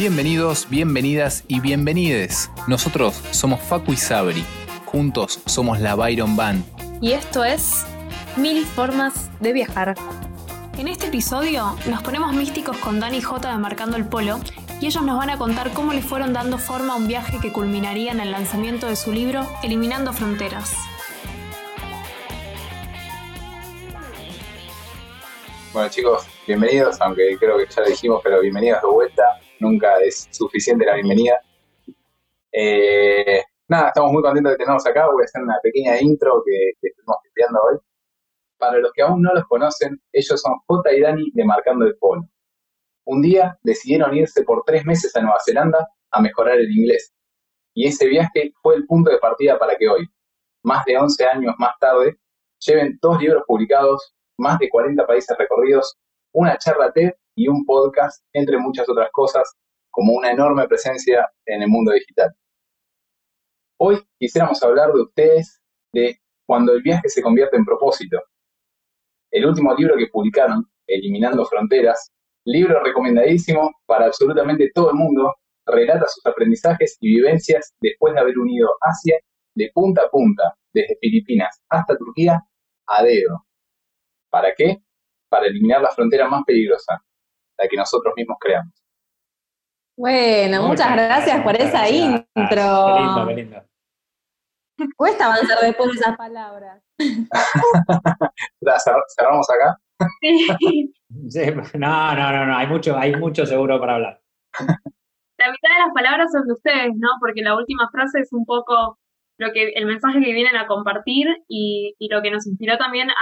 Bienvenidos, bienvenidas y bienvenides. Nosotros somos Facu y Sabri. Juntos somos la Byron Band. Y esto es Mil Formas de Viajar. En este episodio nos ponemos místicos con Dani J de Marcando el Polo y ellos nos van a contar cómo le fueron dando forma a un viaje que culminaría en el lanzamiento de su libro Eliminando Fronteras. Bueno chicos, bienvenidos, aunque creo que ya lo dijimos, pero bienvenidos de vuelta. Nunca es suficiente la bienvenida. Eh, nada, estamos muy contentos de tenerlos acá. Voy a hacer una pequeña intro que, que estuvimos estudiando hoy. Para los que aún no los conocen, ellos son J y Dani de Marcando el Polo. Un día decidieron irse por tres meses a Nueva Zelanda a mejorar el inglés. Y ese viaje fue el punto de partida para que hoy, más de 11 años más tarde, lleven dos libros publicados, más de 40 países recorridos, una charla TED y un podcast, entre muchas otras cosas, como una enorme presencia en el mundo digital. Hoy quisiéramos hablar de ustedes, de cuando el viaje se convierte en propósito. El último libro que publicaron, Eliminando Fronteras, libro recomendadísimo para absolutamente todo el mundo, relata sus aprendizajes y vivencias después de haber unido Asia de punta a punta, desde Filipinas hasta Turquía, a dedo. ¿Para qué? Para eliminar la frontera más peligrosa, la que nosotros mismos creamos. Bueno, muchas, gracias, por esa intro. Qué lindo, qué lindo. Cuesta avanzar después de esas palabras. ¿Cerramos acá? no, no, no, no, hay mucho, hay mucho seguro para hablar. La mitad de las palabras son de ustedes, ¿no? Porque la última frase es un poco lo que el mensaje que vienen a compartir y, lo que nos inspiró también a,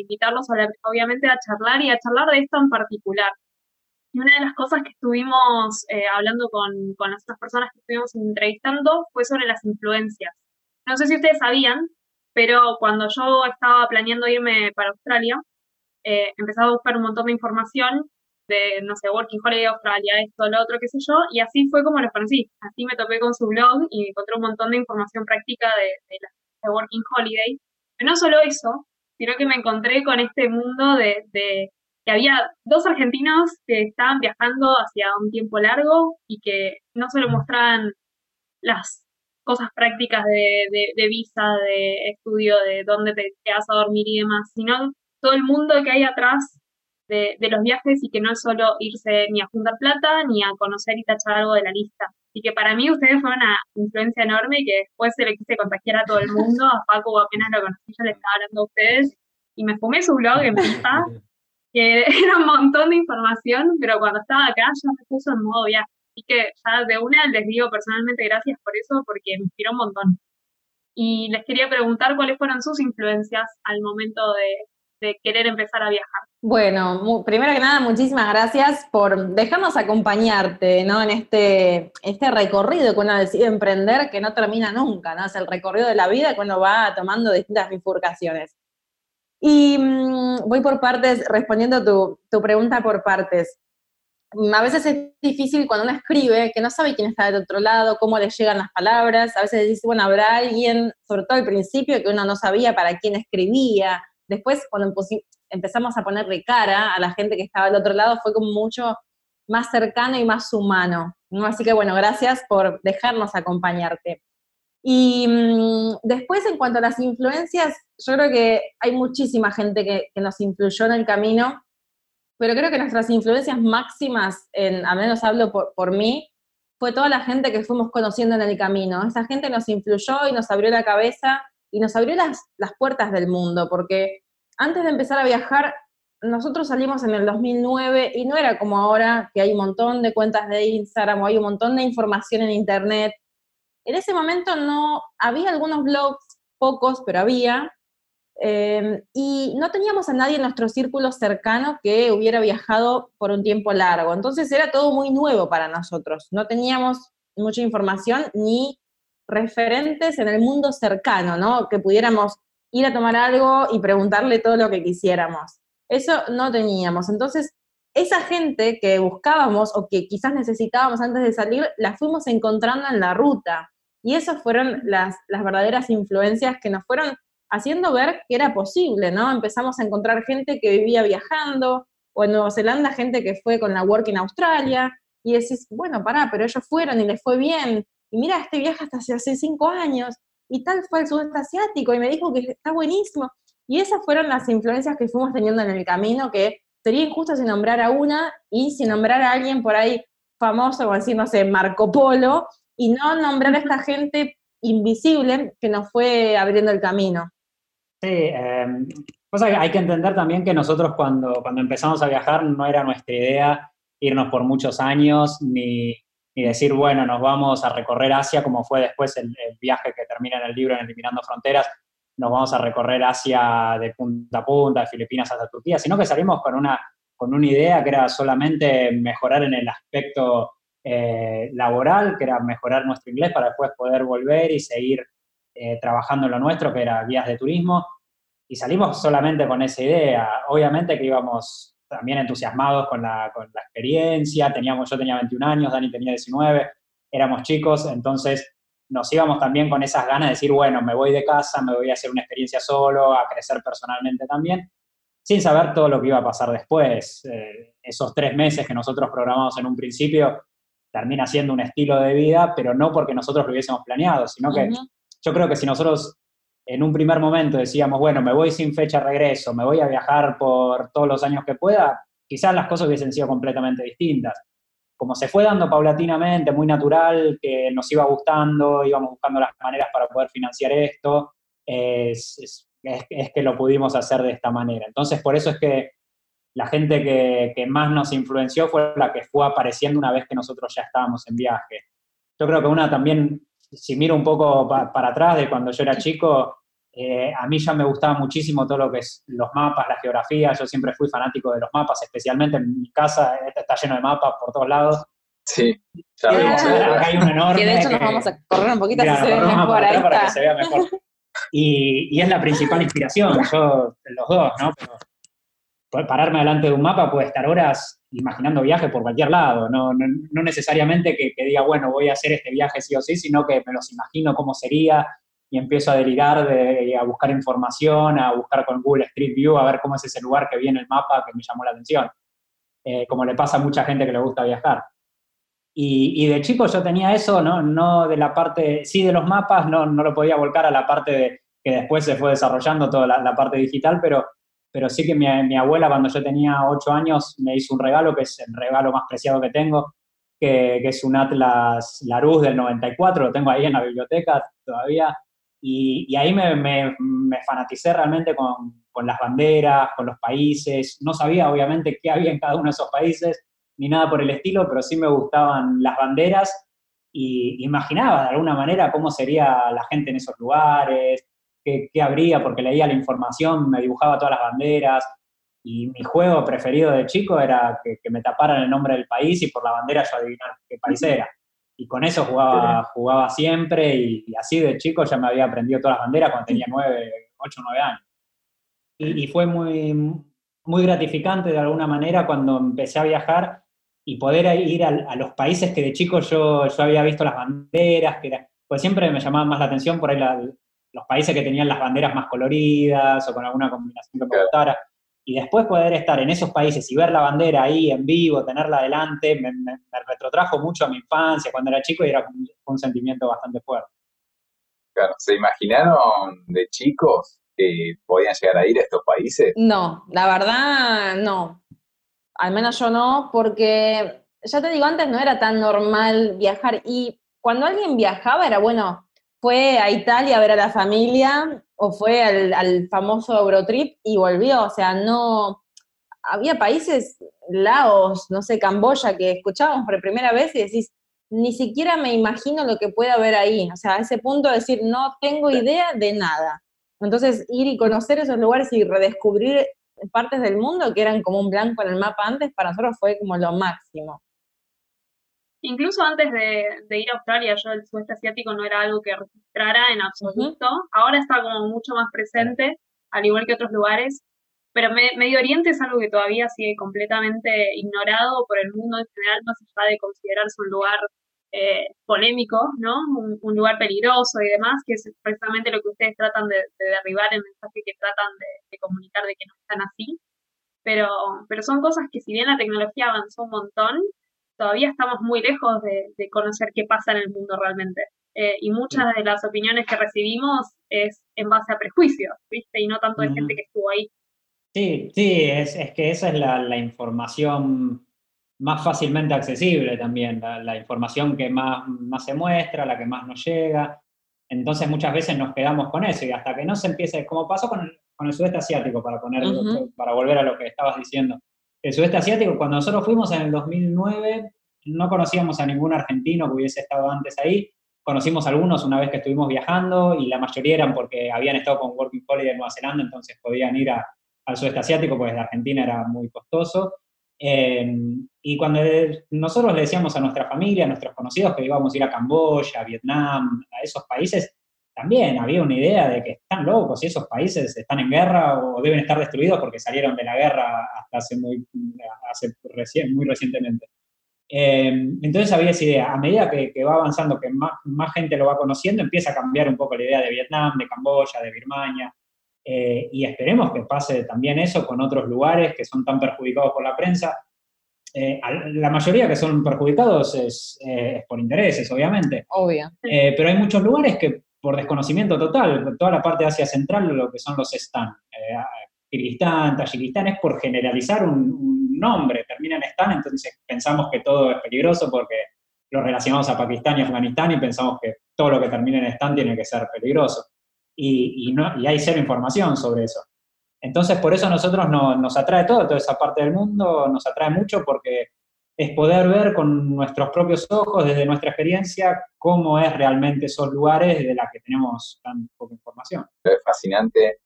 invitarlos, obviamente, a charlar y a charlar de esto en particular. Y una de las cosas que estuvimos eh, hablando con, con las otras personas que estuvimos entrevistando fue sobre las influencias. No sé si ustedes sabían, pero cuando yo estaba planeando irme para Australia, eh, empezaba a buscar un montón de información de, no sé, Working Holiday Australia, esto, lo otro, qué sé yo, y así fue como los conocí. Así me topé con su blog y encontré un montón de información práctica de, de, Working Holiday. Pero no solo eso, sino que me encontré con este mundo de, de que había dos argentinos que estaban viajando hacia un tiempo largo y que no solo mostraban las cosas prácticas de, de, de, visa, de estudio, de dónde te quedas a dormir y demás, sino todo el mundo que hay atrás de, los viajes y que no es solo irse ni a juntar plata ni a conocer y tachar algo de la lista. Y que para mí ustedes fueron una influencia enorme y que después se le quise contagiar a todo el mundo. A Paco apenas lo conocí, yo le estaba hablando a ustedes y me fumé su blog en pista, que era un montón de información, pero cuando estaba acá ya me puso en modo viaje. Así que ya de una les digo personalmente gracias por eso, porque me inspiró un montón. Y les quería preguntar cuáles fueron sus influencias al momento de, de querer empezar a viajar. Bueno, primero que nada, muchísimas gracias por dejarnos acompañarte ¿no? en este, este recorrido que uno decide emprender que no termina nunca, ¿no? Es el recorrido de la vida que uno va tomando distintas bifurcaciones. Y mm, voy por partes, respondiendo tu, tu pregunta por partes. Mm, a veces es difícil cuando uno escribe, que no sabe quién está del otro lado, cómo le llegan las palabras. A veces dice, bueno, habrá alguien, sobre todo al principio, que uno no sabía para quién escribía, Después, cuando empezamos a ponerle cara a la gente que estaba al otro lado, fue como mucho más cercano y más humano. Así que bueno, gracias por dejarnos acompañarte. Y mm, después, en cuanto a las influencias, yo creo que hay muchísima gente que, nos influyó en el camino, pero creo que nuestras influencias máximas, en, al menos hablo por, mí, fue toda la gente que fuimos conociendo en el camino. Esa gente nos influyó y nos abrió la cabeza y nos abrió las, las puertas del mundo, porque antes de empezar a viajar, nosotros salimos en el 2009 y no era como ahora que hay un montón de cuentas de Instagram o hay un montón de información en Internet. En ese momento no, había algunos blogs, pocos, pero había, eh, y no teníamos a nadie en nuestro círculo cercano que hubiera viajado por un tiempo largo. Entonces era todo muy nuevo para nosotros. No teníamos mucha información ni referentes en el mundo cercano, ¿no? Que pudiéramos ir a tomar algo y preguntarle todo lo que quisiéramos. Eso no teníamos. Entonces, esa gente que buscábamos o que quizás necesitábamos antes de salir, la fuimos encontrando en la ruta. Y esas fueron las, las verdaderas influencias que nos fueron haciendo ver que era posible, ¿no? Empezamos a encontrar gente que vivía viajando, o en Nueva Zelanda gente que fue con la Work in Australia, y decís, bueno, pará, pero ellos fueron y les fue bien, y mira, este viaje hasta hace, hace cinco años, y tal fue el sudeste asiático, y me dijo que está buenísimo. Y esas fueron las influencias que fuimos teniendo en el camino, que sería injusto si nombrara una y si nombrar a alguien por ahí famoso, como decir, no sé, Marco Polo, y no nombrar a esta gente invisible que nos fue abriendo el camino. Sí, eh, hay que entender también que nosotros cuando, cuando empezamos a viajar no era nuestra idea irnos por muchos años, ni, decir, bueno, nos vamos a recorrer Asia, como fue después el, viaje que termina en el libro en Eliminando Fronteras, nos vamos a recorrer Asia de punta a punta, de Filipinas hasta Turquía, sino que salimos con una, con una idea que era solamente mejorar en el aspecto eh, laboral, que era mejorar nuestro inglés para después poder volver y seguir eh, trabajando en lo nuestro, que era guías de turismo. Y salimos solamente con esa idea. Obviamente que íbamos también entusiasmados con la, experiencia. Teníamos, yo tenía 21 años, Dani tenía 19, éramos chicos, entonces nos íbamos también con esas ganas de decir, bueno, me voy de casa, me voy a hacer una experiencia solo, a crecer personalmente también, sin saber todo lo que iba a pasar después. Eh, esos tres meses que nosotros programamos en un principio termina siendo un estilo de vida, pero no porque nosotros lo hubiésemos planeado, sino que yo creo que si nosotros en un primer momento decíamos, bueno, me voy sin fecha de regreso, me voy a viajar por todos los años que pueda, quizás las cosas hubiesen sido completamente distintas. Como se fue dando paulatinamente, muy natural, que nos iba gustando, íbamos buscando las maneras para poder financiar esto, es, que lo pudimos hacer de esta manera. Entonces, por eso es que la gente que, más nos influenció fue la que fue apareciendo una vez que nosotros ya estábamos en viaje. Yo creo que una también, si miro un poco para atrás de cuando yo era chico, eh, a mí ya me gustaba muchísimo todo lo que es los mapas, la geografía, yo siempre fui fanático de los mapas, especialmente en mi casa, está lleno de mapas por todos lados. Sí, ya vemos. Acá hay un enorme. de hecho nos vamos a correr un poquito se ve mejor. Ahí para que se vea mejor. Y, y, es la principal inspiración, yo, los dos, ¿no? pararme delante de un mapa puede estar horas imaginando viajes por cualquier lado, no, no, necesariamente que, diga, bueno, voy a hacer este viaje sí o sí, sino que me los imagino cómo sería y empiezo a delirar, de, a buscar información, a buscar con Google Street View, a ver cómo es ese lugar que vi en el mapa que me llamó la atención, eh, como le pasa a mucha gente que le gusta viajar. Y, de chico yo tenía eso, ¿no? no de la parte, sí de los mapas, no, no lo podía volcar a la parte de, que después se fue desarrollando toda la parte digital, pero pero sí que mi, abuela cuando yo tenía ocho años me hizo un regalo, que es el regalo más preciado que tengo, que, es un Atlas Larousse del 94, lo tengo ahí en la biblioteca todavía, y, ahí me, me, fanaticé realmente con, con, las banderas, con los países, no sabía obviamente qué había en cada uno de esos países, ni nada por el estilo, pero sí me gustaban las banderas. Y imaginaba de alguna manera cómo sería la gente en esos lugares, qué, habría, porque leía la información, me dibujaba todas las banderas, y mi juego preferido de chico era que, me taparan el nombre del país y por la bandera yo adivinar qué país era. Y con eso jugaba, jugaba siempre y, así de chico ya me había aprendido todas las banderas cuando tenía nueve, ocho, nueve años. Y, fue muy, muy gratificante de alguna manera cuando empecé a viajar y poder ir a, los países que de chico yo, yo había visto las banderas, que pues siempre me llamaba más la atención por ahí la, los países que tenían las banderas más coloridas o con alguna combinación que me gustara. Y después poder estar en esos países y ver la bandera ahí en vivo, tenerla adelante, me, retrotrajo mucho a mi infancia cuando era chico y era un, sentimiento bastante fuerte. Claro, ¿se imaginaron de chicos que podían llegar a ir a estos países? No, la verdad no. Al menos yo no, porque ya te digo, antes no era tan normal viajar y cuando alguien viajaba era bueno, fue a Italia a ver a la familia o fue al, famoso Eurotrip y volvió. O sea, no. Había países, Laos, no sé, Camboya, que escuchábamos por primera vez y decís, ni siquiera me imagino lo que puede haber ahí. O sea, a ese punto de decir, no tengo idea de nada. Entonces, ir y conocer esos lugares y redescubrir partes del mundo que eran como un blanco en el mapa antes, para nosotros fue como lo máximo. Incluso antes de, ir a Australia, yo el sudeste asiático no era algo que registrara en absoluto. Ahora está como mucho más presente, al igual que otros lugares. Pero Medio Oriente es algo que todavía sigue completamente ignorado por el mundo en general, más allá de considerarse un lugar eh, polémico, ¿no? Un, lugar peligroso y demás, que es precisamente lo que ustedes tratan de, derribar, el mensaje que tratan de, de, comunicar de que no están así. Pero, pero son cosas que si bien la tecnología avanzó un montón, todavía estamos muy lejos de, conocer qué pasa en el mundo realmente. Eh, y muchas de las opiniones que recibimos es en base a prejuicios, ¿viste? Y no tanto de gente que estuvo ahí. Sí, sí, es, que esa es la, información más fácilmente accesible también, la, información que más, más se muestra, la que más nos llega. Entonces muchas veces nos quedamos con eso y hasta que no se empiece, como pasó con el, con el sudeste asiático, para, poner, para volver a lo que estabas diciendo. El sudeste asiático, cuando nosotros fuimos en el 2009, no conocíamos a ningún argentino que hubiese estado antes ahí. Conocimos algunos una vez que estuvimos viajando y la mayoría eran porque habían estado con Working Holiday en Nueva Zelanda, entonces podían ir al sudeste asiático, porque de Argentina era muy costoso. Eh, y cuando nosotros le decíamos a nuestra familia, a nuestros conocidos que íbamos a ir a Camboya, a Vietnam, a esos países, también había una idea de que están locos y esos países están en guerra o deben estar destruidos porque salieron de la guerra hasta hace muy, hace muy recientemente. Eh, entonces había esa idea, a medida que, va avanzando, que más, más, gente lo va conociendo, empieza a cambiar un poco la idea de Vietnam, de Camboya, de Birmania, eh, y esperemos que pase también eso con otros lugares que son tan perjudicados por la prensa. Eh, la mayoría que son perjudicados es, eh, por intereses, obviamente. Obvio. pero hay muchos lugares que por desconocimiento total, toda la parte de Asia Central, lo que son los Stan. Kirguistán, Tayikistán, es por generalizar un, nombre, termina en Stan, entonces pensamos que todo es peligroso porque lo relacionamos a Pakistán y Afganistán y pensamos que todo lo que termina en Stan tiene que ser peligroso y, no, y hay cero información sobre eso. Entonces, por eso a nosotros nos atrae todo, toda esa parte del mundo, nos atrae mucho porque es poder ver con nuestros propios ojos, desde nuestra experiencia, cómo es realmente esos lugares de los que tenemos tan poca información. Es fascinante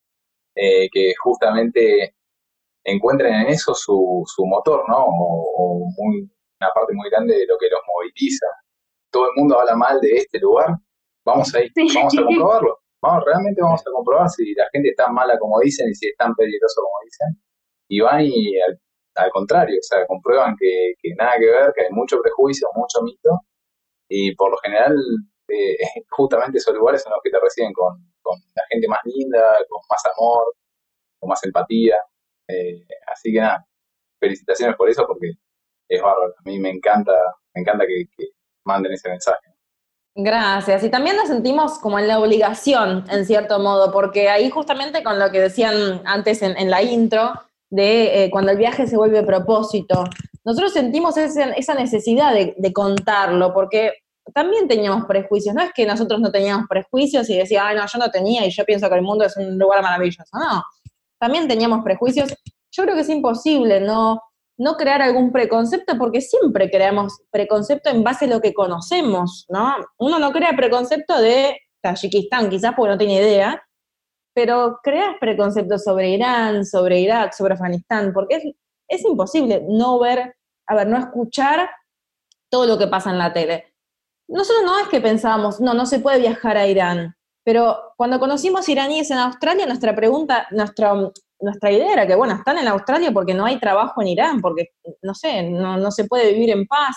eh, que justamente encuentren en eso su, su motor, ¿no? O, una parte muy grande de lo que los moviliza. Todo el mundo habla mal de este lugar, vamos a ir, vamos a comprobarlo. Vamos, realmente vamos a comprobar si la gente está mala como dicen y si es tan peligroso como dicen. Y van y al, contrario, o sea, comprueban que, nada que ver, que hay mucho prejuicio, mucho mito. Y por lo general, eh, justamente esos lugares son los que te reciben con, la gente más linda, con más amor, con más empatía. Eh, así que nada, felicitaciones por eso porque es bárbaro. A mí me encanta, me encanta que manden ese mensaje. Gracias. Y también nos sentimos como en la obligación, en cierto modo, porque ahí justamente con lo que decían antes en, la intro, de eh, cuando el viaje se vuelve propósito, nosotros sentimos esa necesidad de, contarlo, porque también teníamos prejuicios. No es que nosotros no teníamos prejuicios y decía, ay, no, yo no tenía y yo pienso que el mundo es un lugar maravilloso. No, también teníamos prejuicios. Yo creo que es imposible no no crear algún preconcepto, porque siempre creamos preconcepto en base a lo que conocemos, ¿no? Uno no crea preconcepto de Tayikistán, quizás porque no tiene idea, pero creas preconceptos sobre Irán, sobre Irak, sobre Afganistán, porque es, es imposible no ver, a ver, no escuchar todo lo que pasa en la tele. Nosotros no es que pensábamos, no, no se puede viajar a Irán, pero cuando conocimos iraníes en Australia, nuestra pregunta, nuestra nuestra idea era que, bueno, están en Australia porque no hay trabajo en Irán, porque, no sé, no, se puede vivir en paz.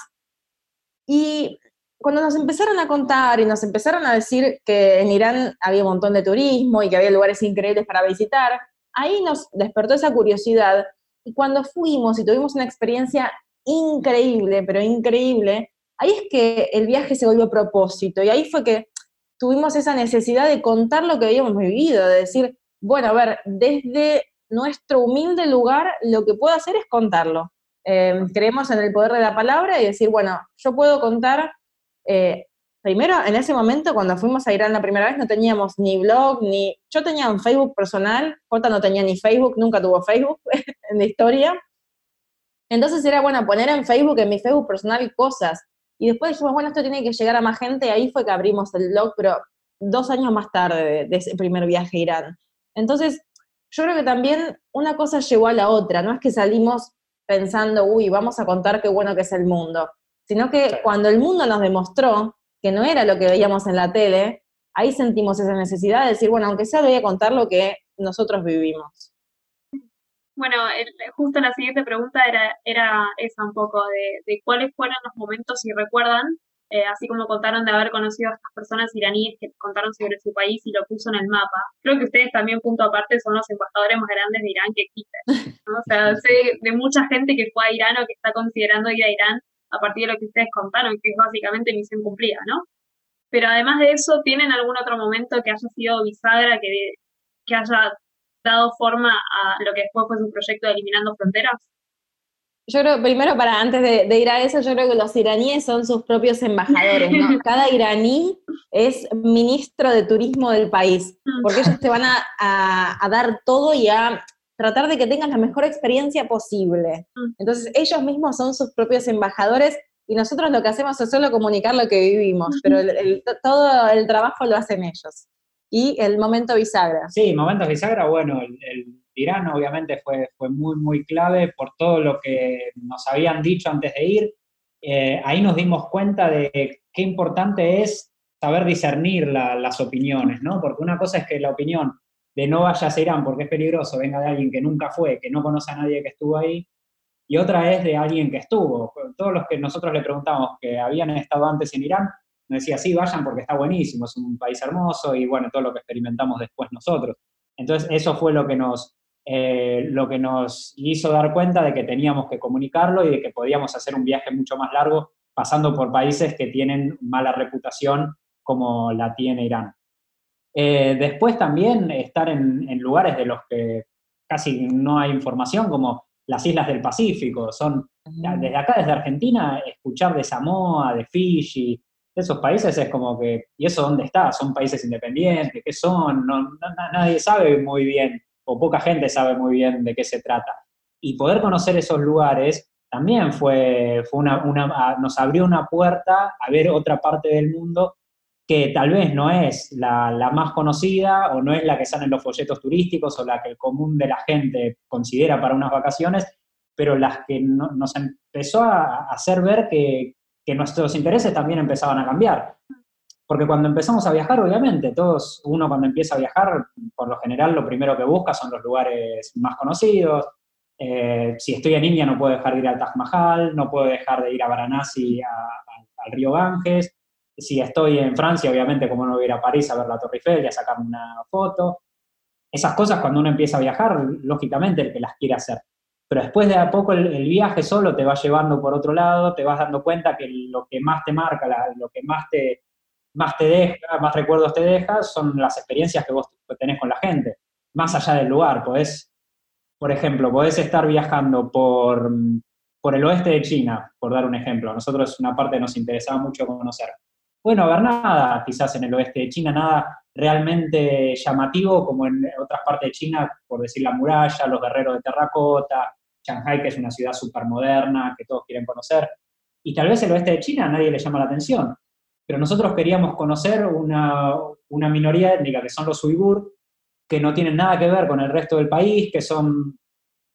Y cuando nos empezaron a contar y nos empezaron a decir que en Irán había un montón de turismo y que había lugares increíbles para visitar, ahí nos despertó esa curiosidad. Y cuando fuimos y tuvimos una experiencia increíble, pero increíble, ahí es que el viaje se volvió propósito. Y ahí fue que tuvimos esa necesidad de contar lo que habíamos vivido, de decir, bueno, a ver, desde nuestro humilde lugar, lo que puedo hacer es contarlo. Eh, creemos en el poder de la palabra y decir, bueno, yo puedo contar, eh, primero en ese momento cuando fuimos a Irán la primera vez no teníamos ni blog, ni, yo tenía un Facebook personal, Jota no tenía ni Facebook, nunca tuvo Facebook en la historia. Entonces era, bueno, poner en Facebook, en mi Facebook personal cosas. Y después dijimos, bueno, esto tiene que llegar a más gente, y ahí fue que abrimos el blog, pero dos años más tarde de, de ese primer viaje a Irán. Entonces, yo creo que también una cosa llegó a la otra, no es que salimos pensando, uy, vamos a contar qué bueno que es el mundo, sino que cuando el mundo nos demostró que no era lo que veíamos en la tele, ahí sentimos esa necesidad de decir, bueno, aunque sea, voy a contar lo que nosotros vivimos. Bueno, justo la siguiente pregunta era, era esa un poco, de, de cuáles fueron los momentos, si recuerdan, eh, así como contaron de haber conocido a estas personas iraníes que contaron sobre su país y lo puso en el mapa. Creo que ustedes también, punto aparte, son los embajadores más grandes de Irán que existen. O sea, sé de mucha gente que fue a Irán o que está considerando ir a Irán a partir de lo que ustedes contaron, que es básicamente misión cumplida, ¿no? Pero además de eso, ¿tienen algún otro momento que haya sido bisagra, que, que haya dado forma a lo que después fue su proyecto de Eliminando Fronteras? Yo creo, primero, para antes de, ir a eso, yo creo que los iraníes son sus propios embajadores, ¿no? Cada iraní es ministro de turismo del país, porque ellos te van a, a dar todo y a tratar de que tengas la mejor experiencia posible. Entonces, ellos mismos son sus propios embajadores y nosotros lo que hacemos es solo comunicar lo que vivimos, pero todo el trabajo lo hacen ellos. Y el momento bisagra. Sí, momento bisagra, bueno, el, el obviamente fue, fue muy, muy clave por todo lo que nos habían dicho antes de ir. Eh, ahí nos dimos cuenta de qué importante es saber discernir las opiniones, ¿no? Porque una cosa es que la opinión de no vayas a Irán porque es peligroso venga de alguien que nunca fue, que no conoce a nadie que estuvo ahí, y otra es de alguien que estuvo. Todos los que nosotros le preguntamos que habían estado antes en Irán, nos decía, sí, vayan porque está buenísimo, es un país hermoso y bueno, todo lo que experimentamos después nosotros. Entonces, eso fue lo que nos, eh, lo que nos hizo dar cuenta de que teníamos que comunicarlo y de que podíamos hacer un viaje mucho más largo pasando por países que tienen mala reputación como la tiene Irán. Eh, después también estar en, en, lugares de los que casi no hay información, como las islas del Pacífico. Son, desde acá, desde Argentina, escuchar de Samoa, de Fiji, de esos países es como que, ¿y eso dónde está? ¿Son países independientes? ¿Qué son? No, nadie sabe muy bien, o poca gente sabe muy bien de qué se trata. Y poder conocer esos lugares también fue, fue una, una, nos abrió una puerta a ver otra parte del mundo que tal vez no es la, más conocida o no es la que sale en los folletos turísticos o la que el común de la gente considera para unas vacaciones, pero las que nos empezó a hacer ver que, nuestros intereses también empezaban a cambiar. Porque cuando empezamos a viajar, obviamente, todos, uno cuando empieza a viajar, por lo general lo primero que busca son los lugares más conocidos. Eh, si estoy en India no puedo dejar de ir al Taj Mahal, no puedo dejar de ir a Varanasi, al río Ganges si estoy en Francia, obviamente, como no voy a ir a París a ver la Torre Eiffel y a sacarme una foto. Esas cosas cuando uno empieza a viajar, lógicamente el que las quiere hacer. Pero después de a poco el, viaje solo te va llevando por otro lado, te vas dando cuenta que lo que más te marca, lo que más te, más te deja, más recuerdos te deja, son las experiencias que vos tenés con la gente, más allá del lugar. Podés, por ejemplo, podés estar viajando por, por el oeste de China, por dar un ejemplo. Nosotros una parte nos interesaba mucho conocer puede no haber nada quizás en el oeste de China, nada realmente llamativo como en otras partes de China, por decir la muralla, los guerreros de terracota, Shanghai, que es una ciudad súper moderna, que todos quieren conocer. Y tal vez el oeste de China a nadie le llama la atención. Pero nosotros queríamos conocer una, una minoría étnica, que son los uigur, que no tienen nada que ver con el resto del país, que son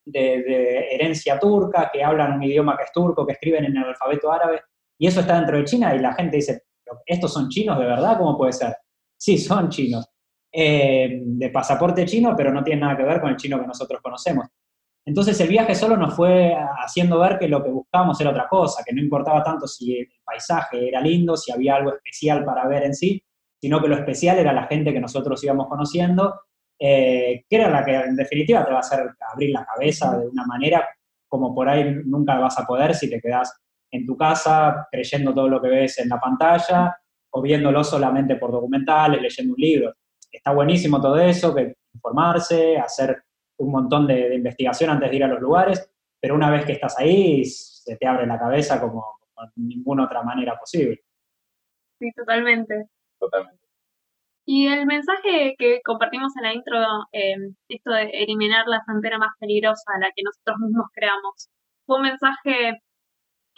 de, de, herencia turca, que hablan un idioma que es turco, que escriben en el alfabeto árabe, y eso está dentro de China y la gente dice, ¿estos son chinos de verdad? ¿Cómo puede ser? Sí, son chinos. Eh, de pasaporte chino, pero no tiene nada que ver con el chino que nosotros conocemos. Entonces el viaje solo nos fue haciendo ver que lo que buscábamos era otra cosa, que no importaba tanto si el paisaje era lindo, si había algo especial para ver en sí, sino que lo especial era la gente que nosotros íbamos conociendo, eh, que era la que en definitiva te va a hacer abrir la cabeza de una manera como por ahí nunca vas a poder si te quedas en tu casa creyendo todo lo que ves en la pantalla o viéndolo solamente por documentales, leyendo un libro. Está buenísimo todo eso, que informarse, hacer un montón de, investigación antes de ir a los lugares, pero una vez que estás ahí, se te abre la cabeza como, como ninguna otra manera posible. Sí, totalmente. Totalmente. Y el mensaje que compartimos en la intro, eh, esto de eliminar la frontera más peligrosa, la que nosotros mismos creamos, fue un mensaje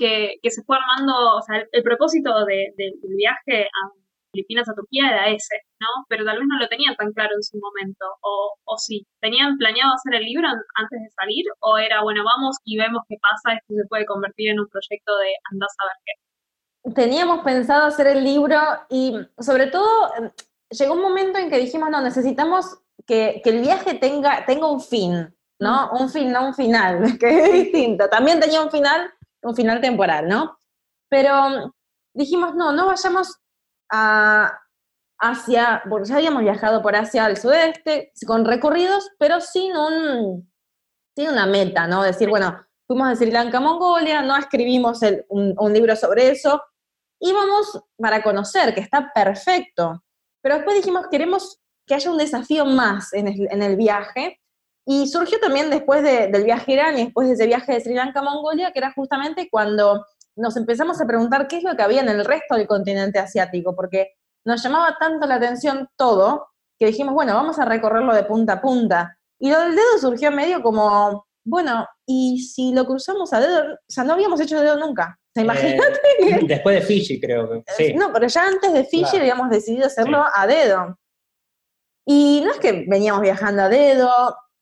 que, se fue armando, o sea, el, propósito del viaje a Filipinas a Turquía era ese, ¿no? Pero tal vez no lo tenían tan claro en su momento, o, o sí, ¿tenían planeado hacer el libro antes de salir? ¿O era, bueno, vamos y vemos qué pasa, esto se puede convertir en un proyecto de andás a ver qué? Teníamos pensado hacer el libro y sobre todo llegó un momento en que dijimos, no, necesitamos que, que el viaje tenga, tenga un fin, ¿no? Un fin, no un final, que es distinto. También tenía un final, un final temporal, ¿no? Pero dijimos, no, no vayamos a Asia, ya habíamos viajado por Asia al sudeste, con recorridos, pero sin un sin una meta, ¿no? Decir, bueno, fuimos de Sri Lanka a Mongolia, no escribimos un, libro sobre eso, íbamos para conocer, que está perfecto, pero después dijimos, queremos que haya un desafío más en el, viaje, y surgió también después del viaje a Irán y después de ese viaje de Sri Lanka a Mongolia, que era justamente cuando nos empezamos a preguntar qué es lo que había en el resto del continente asiático, porque nos llamaba tanto la atención todo, que dijimos, bueno, vamos a recorrerlo de punta a punta. Y lo del dedo surgió medio como, bueno, y si lo cruzamos a dedo, o sea, no habíamos hecho dedo nunca. ¿Se imagínate eh, Después de Fiji, creo que. Sí. No, pero ya antes de Fiji habíamos decidido hacerlo a dedo. Y no es que veníamos viajando a dedo,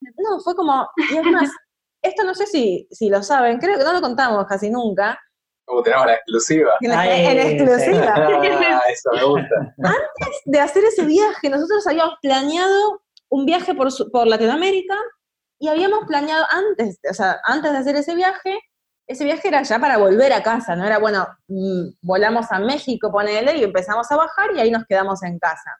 no, fue como, y además, esto no sé si, si lo saben, creo que no lo contamos casi nunca, como tenemos la exclusiva. En, exclusiva. Ah, eso me gusta. Antes de hacer ese viaje, nosotros habíamos planeado un viaje por, por Latinoamérica y habíamos planeado antes, o sea, antes de hacer ese viaje, ese viaje era ya para volver a casa, no era, bueno, mm, volamos a México, ponele, y empezamos a bajar y ahí nos quedamos en casa.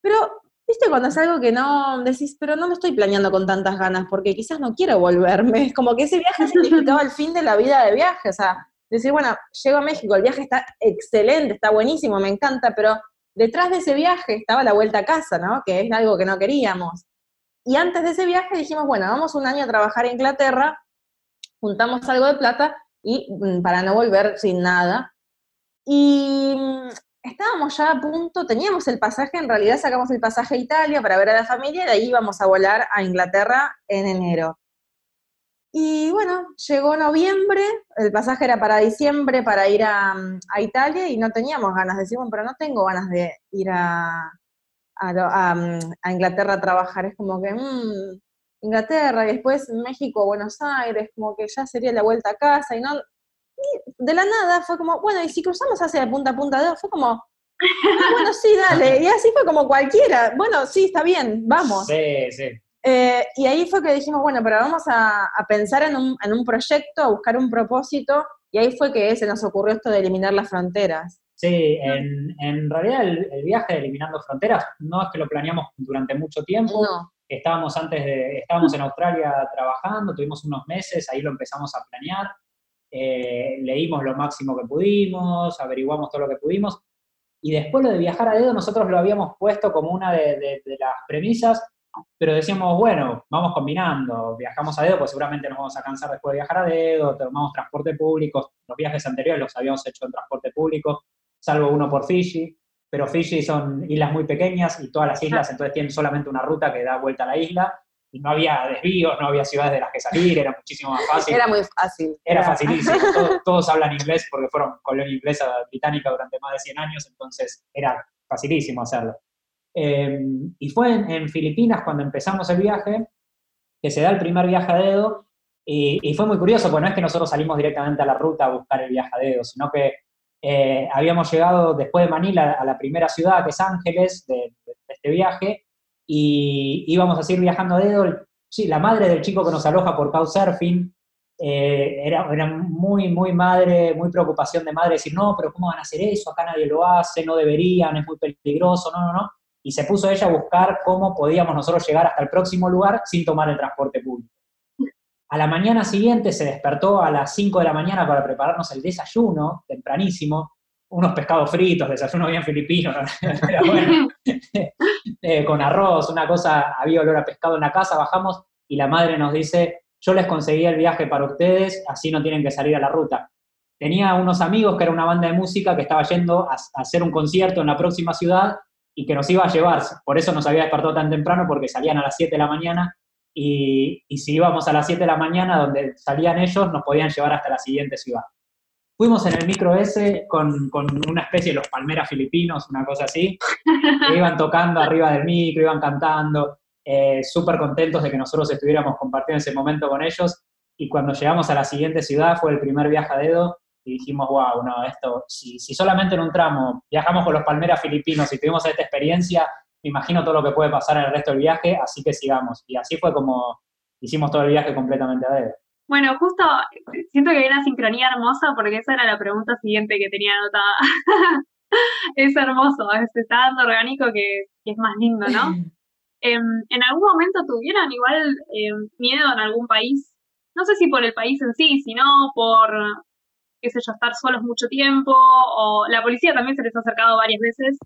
Pero, viste, cuando es algo que no decís, pero no lo estoy planeando con tantas ganas, porque quizás no quiero volverme, es como que ese viaje significaba el fin de la vida de viaje, o sea, decir, bueno, llego a México, el viaje está excelente, está buenísimo, me encanta, pero detrás de ese viaje estaba la vuelta a casa, ¿no? Que es algo que no queríamos. Y antes de ese viaje dijimos, bueno, vamos un año a trabajar en Inglaterra, juntamos algo de plata y mm, para no volver sin nada. Y mm, estábamos ya a punto, teníamos el pasaje, en realidad sacamos el pasaje a Italia para ver a la familia y de ahí íbamos a volar a Inglaterra en enero. Y bueno, llegó noviembre, el pasaje era para diciembre para ir a, Italia y no teníamos ganas, decimos, pero no tengo ganas de ir a, a, Inglaterra a trabajar. Es como que, mmm, Inglaterra y después México, Buenos Aires, como que ya sería la vuelta a casa y no. De la nada fue como, bueno, y si cruzamos hacia punta a punta de fue como, ah, bueno, sí, dale. Y así fue como cualquiera. Bueno, sí, está bien, vamos. Sí, sí. Eh, y ahí fue que dijimos, bueno, pero vamos a, pensar en un, en un, proyecto, a buscar un propósito, y ahí fue que se nos ocurrió esto de eliminar las fronteras. Sí, en, en realidad el, viaje de Eliminando Fronteras no es que lo planeamos durante mucho tiempo. No. Estábamos antes de, estábamos en Australia trabajando, tuvimos unos meses, ahí lo empezamos a planear. Eh, leímos lo máximo que pudimos, averiguamos todo lo que pudimos. Y después lo de viajar a dedo, nosotros lo habíamos puesto como una de, de las premisas pero decíamos, bueno, vamos combinando, viajamos a dedo, pues seguramente nos vamos a cansar después de viajar a dedo, tomamos transporte público, los viajes anteriores los habíamos hecho en transporte público, salvo uno por Fiji, pero Fiji son islas muy pequeñas y todas las islas entonces tienen solamente una ruta que da vuelta a la isla y no había desvíos, no había ciudades de las que salir, era muchísimo más fácil. Era muy fácil. Era, facilísimo, todos, hablan inglés porque fueron colonia inglesa británica durante más de 100 años, entonces era facilísimo hacerlo. Em, y fue en, Filipinas cuando empezamos el viaje, que se da el primer viaje a dedo, y, fue muy curioso, porque no es que nosotros salimos directamente a la ruta a buscar el viaje a dedo, sino que eh, habíamos llegado después de Manila a la primera ciudad, que es Ángeles, de, este viaje, y íbamos a seguir viajando a dedo. Sí, la madre del chico que nos aloja por Couchsurfing eh, era, era, muy, muy madre, muy preocupación de madre, decir, no, pero ¿cómo van a hacer eso? Acá nadie lo hace, no deberían, es muy peligroso, no, no, no y se puso ella a buscar cómo podíamos nosotros llegar hasta el próximo lugar sin tomar el transporte público. A la mañana siguiente se despertó a las 5 de la mañana para prepararnos el desayuno, tempranísimo, unos pescados fritos, desayuno bien filipino, eh, con arroz, una cosa, había olor a pescado en la casa, bajamos y la madre nos dice, yo les conseguí el viaje para ustedes, así no tienen que salir a la ruta. Tenía unos amigos que era una banda de música que estaba yendo a hacer un concierto en la próxima ciudad y que nos iba a llevar. Por eso nos había despertado tan temprano, porque salían a las 7 de la mañana y, si íbamos a las 7 de la mañana, donde salían ellos, nos podían llevar hasta la siguiente ciudad. Fuimos en el micro ese con, una especie de los palmeras filipinos, una cosa así, que iban tocando arriba del micro, iban cantando, eh, súper contentos de que nosotros estuviéramos compartiendo ese momento con ellos. Y cuando llegamos a la siguiente ciudad, fue el primer viaje a dedo, y dijimos, wow, no, esto, si, si solamente en un tramo viajamos con los palmeras filipinos y tuvimos esta experiencia, me imagino todo lo que puede pasar en el resto del viaje, así que sigamos. Y así fue como hicimos todo el viaje completamente a dedo. Bueno, justo siento que hay una sincronía hermosa porque esa era la pregunta siguiente que tenía anotada. es hermoso, se está dando orgánico que, es más lindo, ¿no? Em, ¿En algún momento tuvieron igual em, miedo en algún país no sé si por el país en sí, sino por, qué sé yo, estar solos mucho tiempo, o la policía también se les ha acercado varias veces,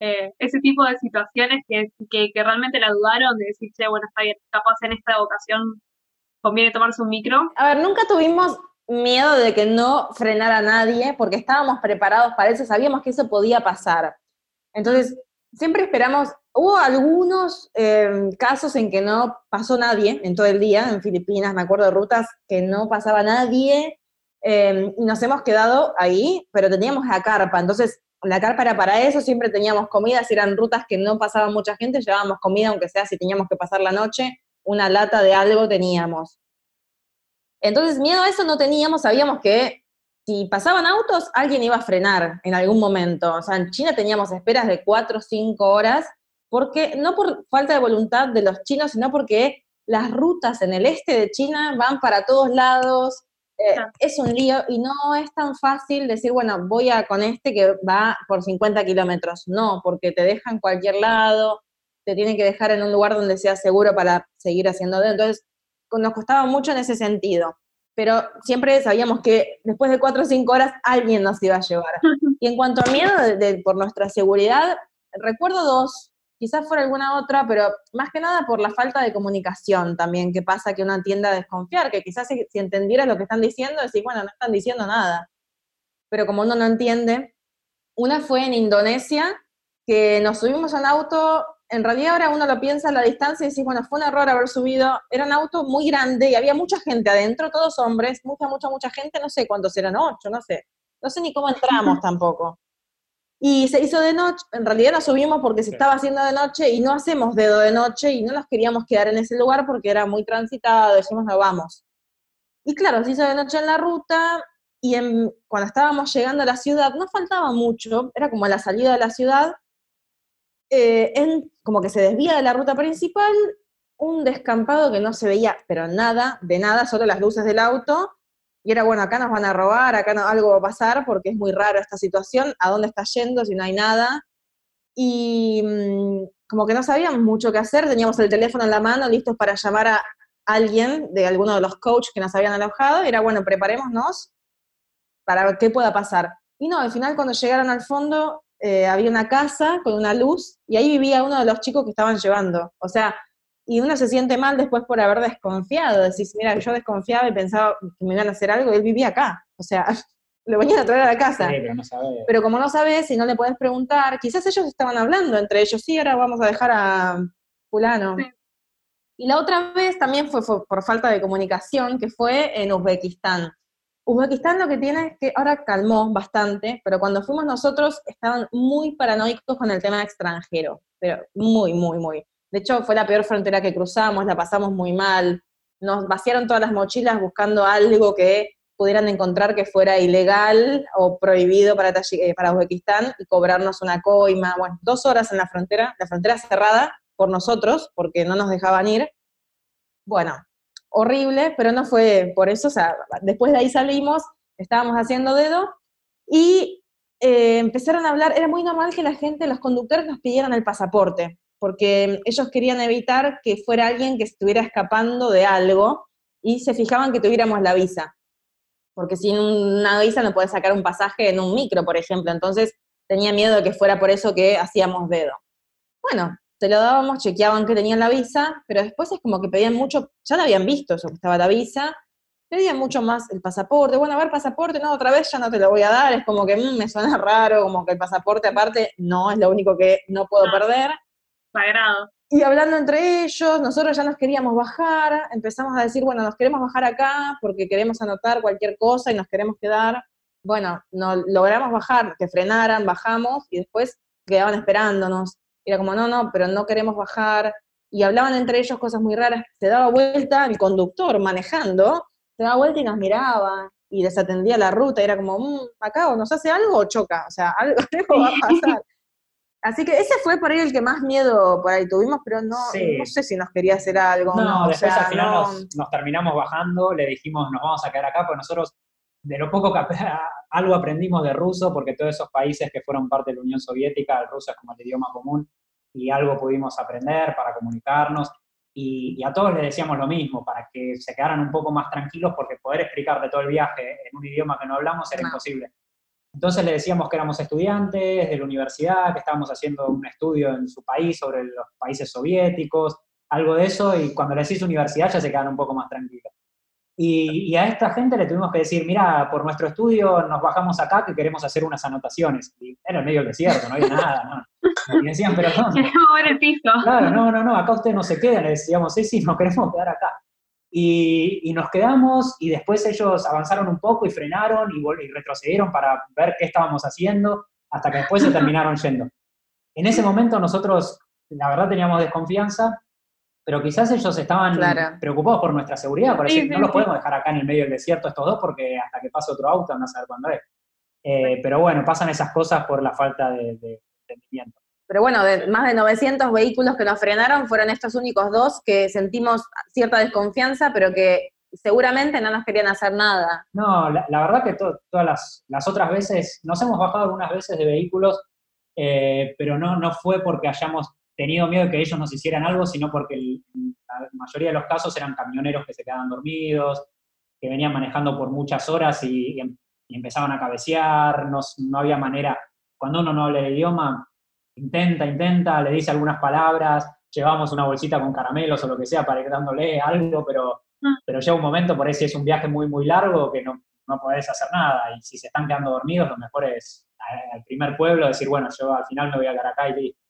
eh, ese tipo de situaciones que, que, que, realmente la dudaron de decir, che, bueno, está bien, capaz en esta ocasión conviene tomarse un micro. A ver, nunca tuvimos miedo de que no frenara nadie, porque estábamos preparados para eso, sabíamos que eso podía pasar. Entonces, siempre esperamos, hubo algunos eh, casos en que no pasó nadie en todo el día, en Filipinas, me acuerdo de rutas que no pasaba nadie, eh, y nos hemos quedado ahí, pero teníamos la carpa, entonces la carpa era para eso, siempre teníamos comida, si eran rutas que no pasaba mucha gente, llevábamos comida, aunque sea si teníamos que pasar la noche, una lata de algo teníamos. Entonces, miedo a eso no teníamos, sabíamos que si pasaban autos, alguien iba a frenar en algún momento. O sea, en China teníamos esperas de cuatro o cinco horas, porque no por falta de voluntad de los chinos, sino porque las rutas en el este de China van para todos lados, eh, es un lío y no es tan fácil decir, bueno, voy a con este que va por 50 kilómetros. No, porque te deja en cualquier lado, te tienen que dejar en un lugar donde sea seguro para seguir haciendo. Entonces, nos costaba mucho en ese sentido pero siempre sabíamos que después de cuatro o cinco horas alguien nos iba a llevar. Y en cuanto a miedo de, por nuestra seguridad, recuerdo dos, quizás fuera alguna otra, pero más que nada por la falta de comunicación también, que pasa que una tienda a desconfiar, que quizás si, si entendieras lo que están diciendo, decís, bueno, no están diciendo nada. Pero como uno no entiende, una fue en Indonesia, que nos subimos a un auto en realidad ahora uno lo piensa a la distancia y dice, bueno, fue un error haber subido, era un auto muy grande y había mucha gente adentro, todos hombres, mucha, mucha, mucha gente, no sé cuántos eran, ocho, no sé, no sé ni cómo entramos tampoco. Y se hizo de noche, en realidad nos subimos porque se estaba haciendo de noche y no hacemos dedo de noche y no nos queríamos quedar en ese lugar porque era muy transitado, decimos, no vamos. Y claro, se hizo de noche en la ruta y cuando estábamos llegando a la ciudad, no faltaba mucho, era como la salida de la ciudad, eh, en, como que se desvía de la ruta principal, un descampado que no se veía, pero nada, de nada, solo las luces del auto, y era, bueno, acá nos van a robar, acá no, algo va a pasar, porque es muy raro esta situación, ¿a dónde está yendo si no hay nada? Y mm, como que no sabíamos mucho qué hacer, teníamos el teléfono en la mano, listos para llamar a alguien de alguno de los coaches que nos habían alojado, y era, bueno, preparémonos para qué pueda pasar. Y no, al final cuando llegaron al fondo, eh, había una casa con una luz y ahí vivía uno de los chicos que estaban llevando. O sea, y uno se siente mal después por haber desconfiado. Decís, mira, yo desconfiaba y pensaba que me iban a hacer algo y él vivía acá. O sea, lo venían a traer a la casa. pero, no pero, como no sabes y no le puedes preguntar, quizás ellos estaban hablando entre ellos, sí, ahora vamos a dejar a fulano. Y la otra vez también fue por falta de comunicación, que fue en Uzbekistán. Uzbekistán lo que tiene es que ahora calmó bastante, pero cuando fuimos nosotros estaban muy paranoicos con el tema extranjero, pero muy, muy, muy. De hecho, fue la peor frontera que cruzamos, la pasamos muy mal. Nos vaciaron todas las mochilas buscando algo que pudieran encontrar que fuera ilegal o prohibido para, eh, para Uzbekistán y cobrarnos una coima. Bueno, dos horas en la frontera, la frontera cerrada por nosotros, porque no nos dejaban ir. Bueno, horrible, pero no fue por eso, o sea, después de ahí salimos, estábamos haciendo dedo y eh, empezaron a hablar, era muy normal que la gente, los conductores nos pidieran el pasaporte, porque ellos querían evitar que fuera alguien que estuviera escapando de algo y se fijaban que tuviéramos la visa, porque sin una visa no puedes sacar un pasaje en un micro, por ejemplo, entonces tenía miedo de que fuera por eso que hacíamos dedo. Bueno, se lo dábamos, chequeaban que tenían la visa, pero después es como que pedían mucho, ya lo habían visto eso que estaba la visa, pedían mucho más el pasaporte, bueno, a ver, pasaporte, no, otra vez ya no te lo voy a dar, es como que mm, me suena raro, como que el pasaporte aparte no es lo único que no puedo perder. Sagrado. Y hablando entre ellos, nosotros ya nos queríamos bajar, empezamos a decir, bueno, nos queremos bajar acá porque queremos anotar cualquier cosa y nos queremos quedar. Bueno, no, logramos bajar, que frenaran, bajamos y después quedaban esperándonos era como, no, no, pero no queremos bajar. Y hablaban entre ellos cosas muy raras. Se daba vuelta el conductor manejando, se daba vuelta y nos miraba y desatendía la ruta. Y era como, mmm, acá o nos hace algo o choca. O sea, algo, va a pasar. Así que ese fue por ahí el que más miedo por ahí tuvimos, pero no, no sé si nos quería hacer algo. No, después al final nos, nos, terminamos bajando, le dijimos, nos vamos a quedar acá, pues nosotros de lo poco que algo aprendimos de ruso, porque todos esos países que fueron parte de la Unión Soviética, el ruso es como el idioma común, y algo pudimos aprender para comunicarnos. y, a todos les decíamos lo mismo, para que se quedaran un poco más tranquilos, porque poder explicarle todo el viaje en un idioma que no hablamos era imposible. Entonces le decíamos que éramos estudiantes de la universidad, que estábamos haciendo un estudio en su país sobre los países soviéticos, algo de eso, y cuando le decís universidad ya se quedan un poco más tranquilos. Y, a esta gente le tuvimos que decir, mira, por nuestro estudio nos bajamos acá que queremos hacer unas anotaciones. Y era en medio del desierto, no había nada, ¿no? Y decían, pero no. el piso. Claro, no, no, no, acá ustedes no se quedan. Le decíamos, sí, sí, nos queremos quedar acá. Y, nos quedamos y después ellos avanzaron un poco y frenaron y, y retrocedieron para ver qué estábamos haciendo hasta que después se terminaron yendo. En ese momento nosotros, la verdad, teníamos desconfianza pero quizás ellos estaban preocupados por nuestra seguridad, por decir, no los podemos dejar acá en el medio del desierto estos dos porque hasta que pase otro auto no a saber cuándo es. Eh, pero bueno, pasan esas cosas por la falta de, entendimiento. Pero bueno, de más de 900 vehículos que nos frenaron, fueron estos únicos dos que sentimos cierta desconfianza, pero que seguramente no nos querían hacer nada. No, la, verdad que todas las, otras veces, nos hemos bajado algunas veces de vehículos, eh, pero no, no fue porque hayamos tenido miedo de que ellos nos hicieran algo, sino porque la mayoría de los casos eran camioneros que se quedaban dormidos, que venían manejando por muchas horas y, empezaban a cabecear, no, no, había manera, cuando uno no habla el idioma, intenta, intenta, le dice algunas palabras, llevamos una bolsita con caramelos o lo que sea para ir dándole algo, pero, mm. pero llega un momento, por ahí si es un viaje muy, muy largo, que no, no podés hacer nada, y si se están quedando dormidos, lo mejor es al primer pueblo decir, bueno, yo al final me voy a quedar acá y listo.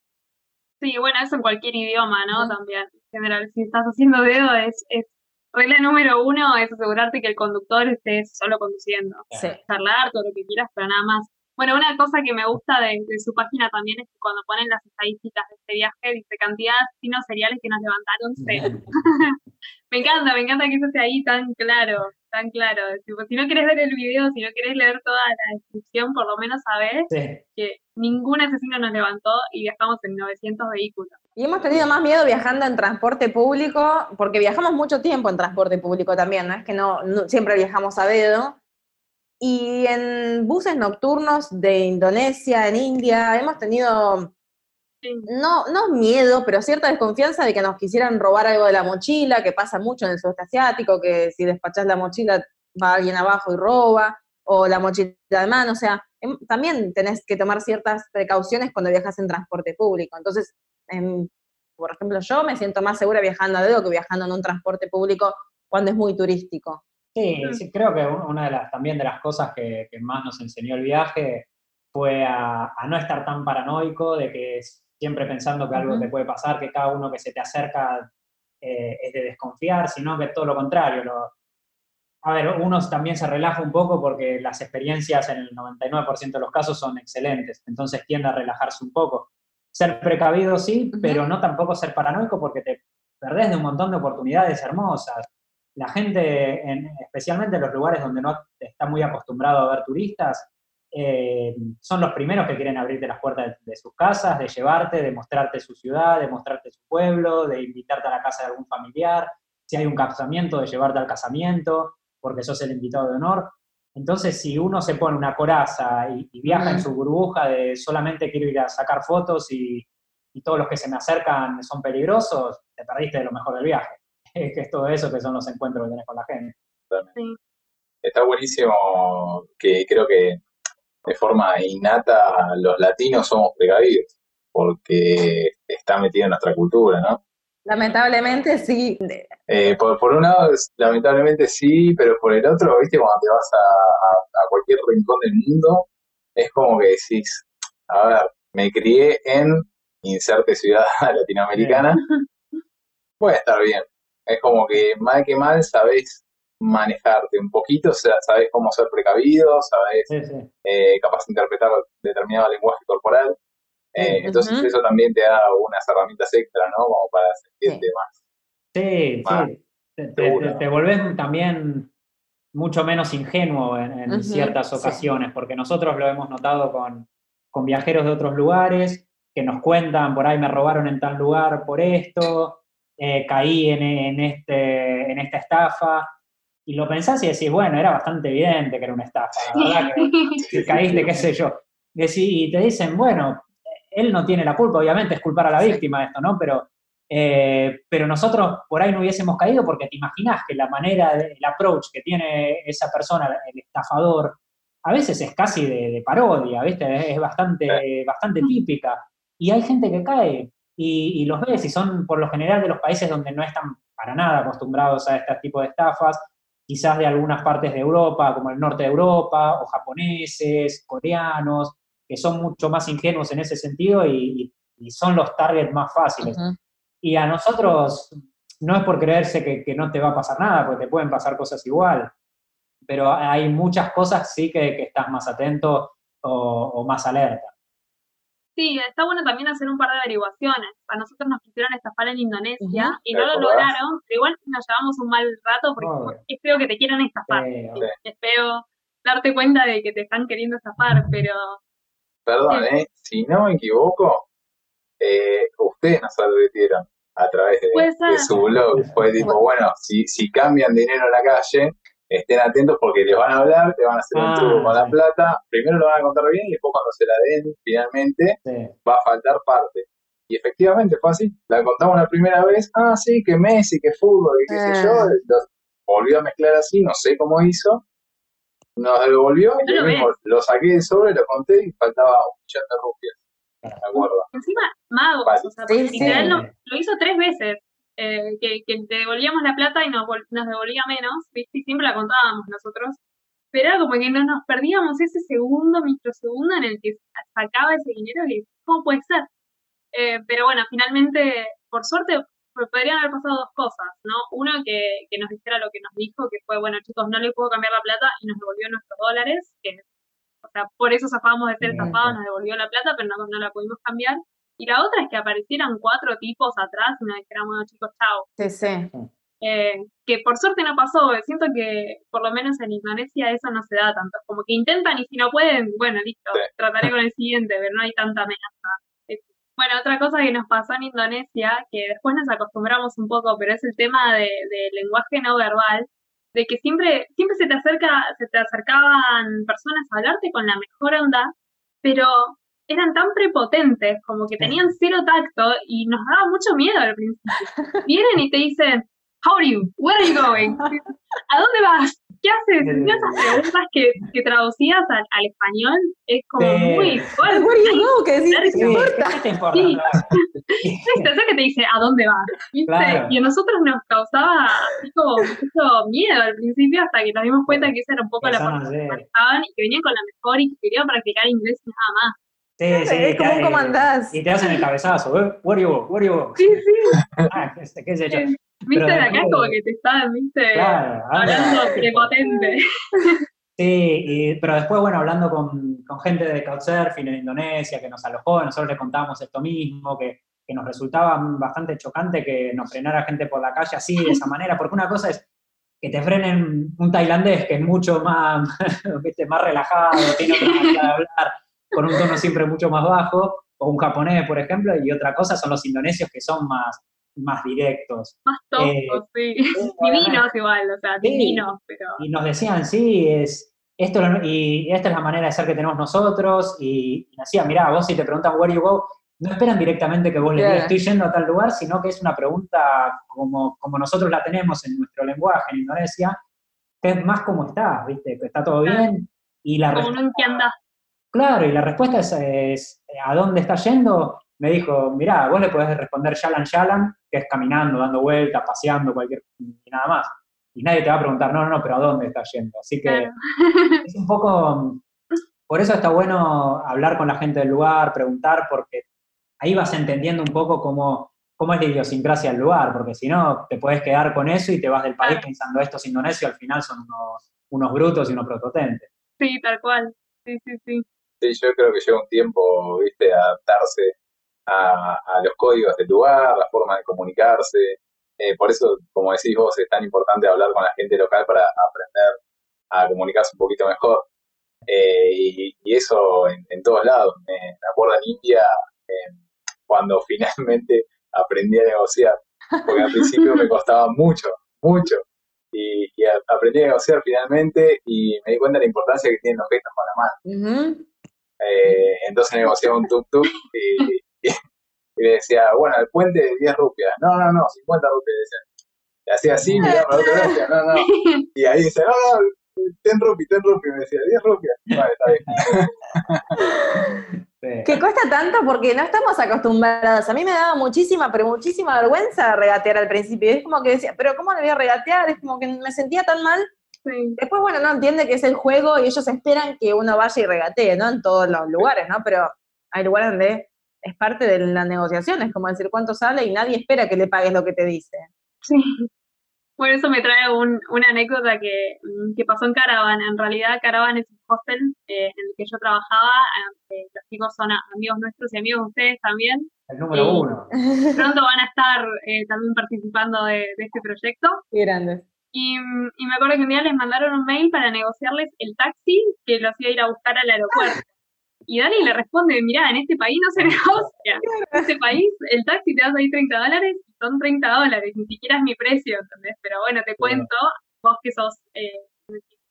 Sí, bueno, eso en cualquier idioma, ¿no? También, en general, si estás haciendo dedo, es, es regla número uno es asegurarte que el conductor esté solo conduciendo. Sí. Charlar, todo lo que quieras, pero nada más. Bueno, una cosa que me gusta de, su página también es que cuando ponen las estadísticas de este viaje, dice cantidad de destinos seriales que nos levantaron cero. me encanta, me encanta que eso esté ahí tan claro tan claro. si no quieres ver el video, si no quieres leer toda la descripción, por lo menos sabes que ningún asesino nos levantó y viajamos en 900 vehículos. Y hemos tenido más miedo viajando en transporte público, porque viajamos mucho tiempo en transporte público también, no es que no, siempre viajamos a dedo. Y en buses nocturnos de Indonesia, en India, hemos tenido no, no miedo, pero cierta desconfianza de que nos quisieran robar algo de la mochila, que pasa mucho en el sudeste asiático, que si despachás la mochila va alguien abajo y roba, o la mochila de mano, o sea, em, también tenés que tomar ciertas precauciones cuando viajas en transporte público. Entonces, em, por ejemplo, yo me siento más segura viajando a dedo que viajando en un transporte público cuando es muy turístico. Sí, sí creo que una de las, también de las cosas que, más nos enseñó el viaje fue a, a, no estar tan paranoico de que siempre pensando que algo te puede pasar, que cada uno que se te acerca eh, es de desconfiar, sino que todo lo contrario. a ver, uno también se relaja un poco porque las experiencias en el 99% de los casos son excelentes, entonces tiende a relajarse un poco. Ser precavido sí, pero no tampoco ser paranoico porque te perdés de un montón de oportunidades hermosas. La gente, especialmente en los lugares donde no está muy acostumbrado a ver turistas, eh, son los primeros que quieren abrirte las puertas de, sus casas, de llevarte, de mostrarte su ciudad, de mostrarte su pueblo, de invitarte a la casa de algún familiar, si hay un casamiento, de llevarte al casamiento, porque sos el invitado de honor. Entonces, si uno se pone una coraza y, viaja en su burbuja de solamente quiero ir a sacar fotos y, todos los que se me acercan son peligrosos, te perdiste de lo mejor del viaje. Que es todo eso que son los encuentros que tenés con la gente. Está buenísimo que creo que de forma innata los latinos somos precavidos, porque está metido en nuestra cultura, ¿no? Lamentablemente sí. Eh, por, un lado, lamentablemente sí, pero por el otro, viste, cuando te vas a, cualquier rincón del mundo, es como que decís, a ver, me crié en inserte ciudad latinoamericana, puede estar bien. Es como que mal que mal sabés manejarte un poquito, o sea, sabes cómo ser precavido, sabes eh, capaz de interpretar determinado lenguaje corporal. Eh, entonces eso también te da unas herramientas extra, ¿no? Como para sentirte más. Sí, sí. Te, te, volvés también mucho menos ingenuo en, ciertas ocasiones, porque nosotros lo hemos notado con, con viajeros de otros lugares que nos cuentan, por ahí me robaron en tal lugar por esto, eh, caí en, en, este, en esta estafa, y lo pensás y decís, bueno, era bastante evidente que era una estafa, la verdad que, caíste, qué sé yo. Y te dicen, bueno, él no tiene la culpa, obviamente es culpar a la víctima esto, ¿no? Pero Eh, pero nosotros por ahí no hubiésemos caído porque te imaginas que la manera, el approach que tiene esa persona, el estafador, a veces es casi de, parodia, ¿viste? Es bastante, bastante típica. Y hay gente que cae y, los ves y son por lo general de los países donde no están para nada acostumbrados a este tipo de estafas, quizás de algunas partes de Europa, como el norte de Europa, o japoneses, coreanos, que son mucho más ingenuos en ese sentido y, son los targets más fáciles. Y a nosotros no es por creerse que, no te va a pasar nada, porque te pueden pasar cosas igual, pero hay muchas cosas sí que, estás más atento o, más alerta. Sí, está bueno también hacer un par de averiguaciones. A nosotros nos quisieron estafar en Indonesia y no lo lograron, pero igual nos llevamos un mal rato porque es feo que te quieran estafar. Es feo darte cuenta de que te están queriendo estafar, pero... Perdón, ¿eh? si no me equivoco, eh, ustedes nos advirtieron a través de, su blog. Fue tipo, bueno, si, si cambian dinero en la calle, estén atentos porque les van a hablar, te van a hacer un ah, truco con la plata. Primero lo van a contar bien y después cuando se la den finalmente va a faltar parte. Y efectivamente fue así. La contamos la primera vez, ah, sí, que Messi, que fútbol, y qué sé yo. Ah. volvió a mezclar así, no sé cómo hizo. Nos devolvió y lo, saqué de sobre, lo conté y faltaba un millón de rupias. Encima, magos, o sea, lo, hizo tres veces. Eh, que, te devolvíamos la plata y nos, nos devolvía menos, ¿viste? Y siempre la contábamos nosotros. Pero era como que no nos perdíamos ese segundo, microsegundo en el que sacaba ese dinero y ¿cómo puede ser? Eh, pero bueno, finalmente, por suerte, podrían haber pasado dos cosas, ¿no? Uno, que, que nos dijera lo que nos dijo, que fue, bueno, chicos, no le puedo cambiar la plata y nos devolvió nuestros dólares, que o sea, por eso zafábamos de ser estafados, nos devolvió la plata, pero no, no la pudimos cambiar. Y la otra es que aparecieran cuatro tipos atrás y nos dijeran, bueno, chicos, chao. Sí, sí. Eh, que por suerte no pasó. Siento que por lo menos en Indonesia eso no se da tanto. Como que intentan y si no pueden, bueno, listo, trataré con el siguiente, pero no hay tanta amenaza. Eh, bueno, otra cosa que nos pasó en Indonesia, que después nos acostumbramos un poco, pero es el tema de, de lenguaje no verbal, de que siempre, siempre se te acerca, se te acercaban personas a hablarte con la mejor onda, pero eran tan prepotentes, como que tenían cero tacto y nos daba mucho miedo al principio. Vienen y te dicen, How are you? Where are you going? ¿A dónde vas? ¿Qué haces? esas preguntas que, que traducías al, al, español es como muy fuerte. Where are you go? Que decís, ¿qué importa? ¿Qué te importa? Sí. Eso que te dice, ¿a dónde vas? ¿Viste? Y a nosotros nos causaba como mucho miedo al principio hasta que nos dimos cuenta que esa era un poco la forma que manejaban y que venían con la mejor y que querían practicar inglés y nada más. Sí, sí, es como un comandás. Y te hacen el cabezazo, ¿eh? Where you go? Where you go? Sí, sí. ah, qué, qué sé yo. Viste, de acá como que te están, viste, claro, hablando prepotente. Sí, pero después, bueno, hablando con, con, gente de Couchsurfing en Indonesia que nos alojó, nosotros les contábamos esto mismo, que, que, nos resultaba bastante chocante que nos frenara gente por la calle así, de esa manera, porque una cosa es que te frenen un tailandés que es mucho más, más relajado, tiene otra manera de hablar, con un tono siempre mucho más bajo, o un japonés, por ejemplo, y otra cosa son los indonesios que son más, más directos. Más toscos, eh, sí. Divinos igual, o sea, divinos, pero... Y nos decían, sí, es, esto, y esta es la manera de ser que tenemos nosotros, y, y decían, mirá, vos si te preguntan where you go, no esperan directamente que vos le digas estoy yendo a tal lugar, sino que es una pregunta como, como nosotros la tenemos en nuestro lenguaje en Indonesia, que es más como está, ¿viste? ¿Está todo bien? Y la como respuesta, Claro, y la respuesta es, es, ¿a dónde está yendo? me dijo, mirá, vos le podés responder Yalan Yalan, que es caminando, dando vueltas, paseando, cualquier, y nada más. Y nadie te va a preguntar, no, no, no, pero ¿a dónde estás yendo? Así que es un poco, por eso está bueno hablar con la gente del lugar, preguntar, porque ahí vas entendiendo un poco cómo, cómo es la idiosincrasia del lugar, porque si no, te puedes quedar con eso y te vas del país pensando estos indonesios al final son unos, unos brutos y unos prototentes. Sí, tal cual. Sí, sí, sí. Sí, yo creo que lleva un tiempo, viste, adaptarse a, los códigos del lugar, la forma de comunicarse. Eh, por eso, como decís vos, es tan importante hablar con la gente local para aprender a comunicarse un poquito mejor. Eh, y, eso en, todos lados. Me, acuerdo en India cuando finalmente aprendí a negociar, porque al principio me costaba mucho, mucho. Y, aprendí a negociar finalmente y me di cuenta de la importancia que tienen los gestos con la mano. Eh, entonces negociaba un tuk-tuk y, Y le decía, bueno, el puente de 10 rupias. No, no, no, 50 rupias. Decía. Le hacía así, miraba para decía, no, no. Y ahí dice, no, no, ten rupias, ten rupias. Me decía, 10 rupias. Vale, está bien. Que cuesta tanto porque no estamos acostumbrados. A mí me daba muchísima, pero muchísima vergüenza regatear al principio. Es como que decía, pero ¿cómo le voy a regatear? Es como que me sentía tan mal. Después, bueno, no entiende que es el juego y ellos esperan que uno vaya y regatee, ¿no? En todos los lugares, ¿no? Pero hay lugares donde es parte de la negociación, es como decir cuánto sale y nadie espera que le pagues lo que te dice. Sí. Bueno, eso me trae un, una anécdota que, que, pasó en Caravan. En realidad, Caravan es un hostel eh, en el que yo trabajaba. Eh, los chicos son amigos nuestros y amigos de ustedes también. El número uno. Pronto van a estar eh, también participando de, de, este proyecto. Qué grandes. Y, y, me acuerdo que un día les mandaron un mail para negociarles el taxi que los iba a ir a buscar al aeropuerto. Y Dani le responde, mira, en este país no se negocia. En este país el taxi te va a salir 30 dólares y son 30 dólares, ni siquiera es mi precio, ¿entendés? Pero bueno, te cuento, vos que sos, eh,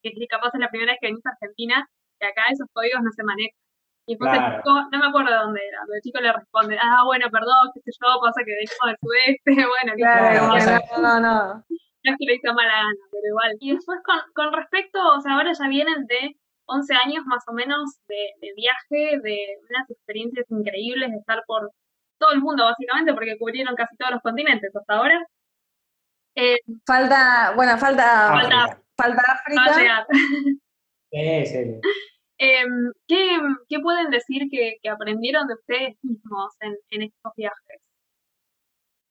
que capaz es la primera vez que venís a Argentina, que acá esos códigos no se manejan. Y entonces el chico, no me acuerdo de dónde era, pero el chico le responde, ah, bueno, perdón, qué sé yo, pasa que venimos del sudeste, bueno, claro, no, no. No es que lo hizo mala gana, pero igual. Y después con, con respecto, o sea, ahora ya vienen de 11 años más o menos de, viaje, de unas experiencias increíbles, de estar por todo el mundo básicamente, porque cubrieron casi todos los continentes hasta ahora. Eh, falta, bueno, falta, falta, falta África. Sí, sí. Em, ¿qué, ¿qué, pueden decir que, que, aprendieron de ustedes mismos en, en estos viajes?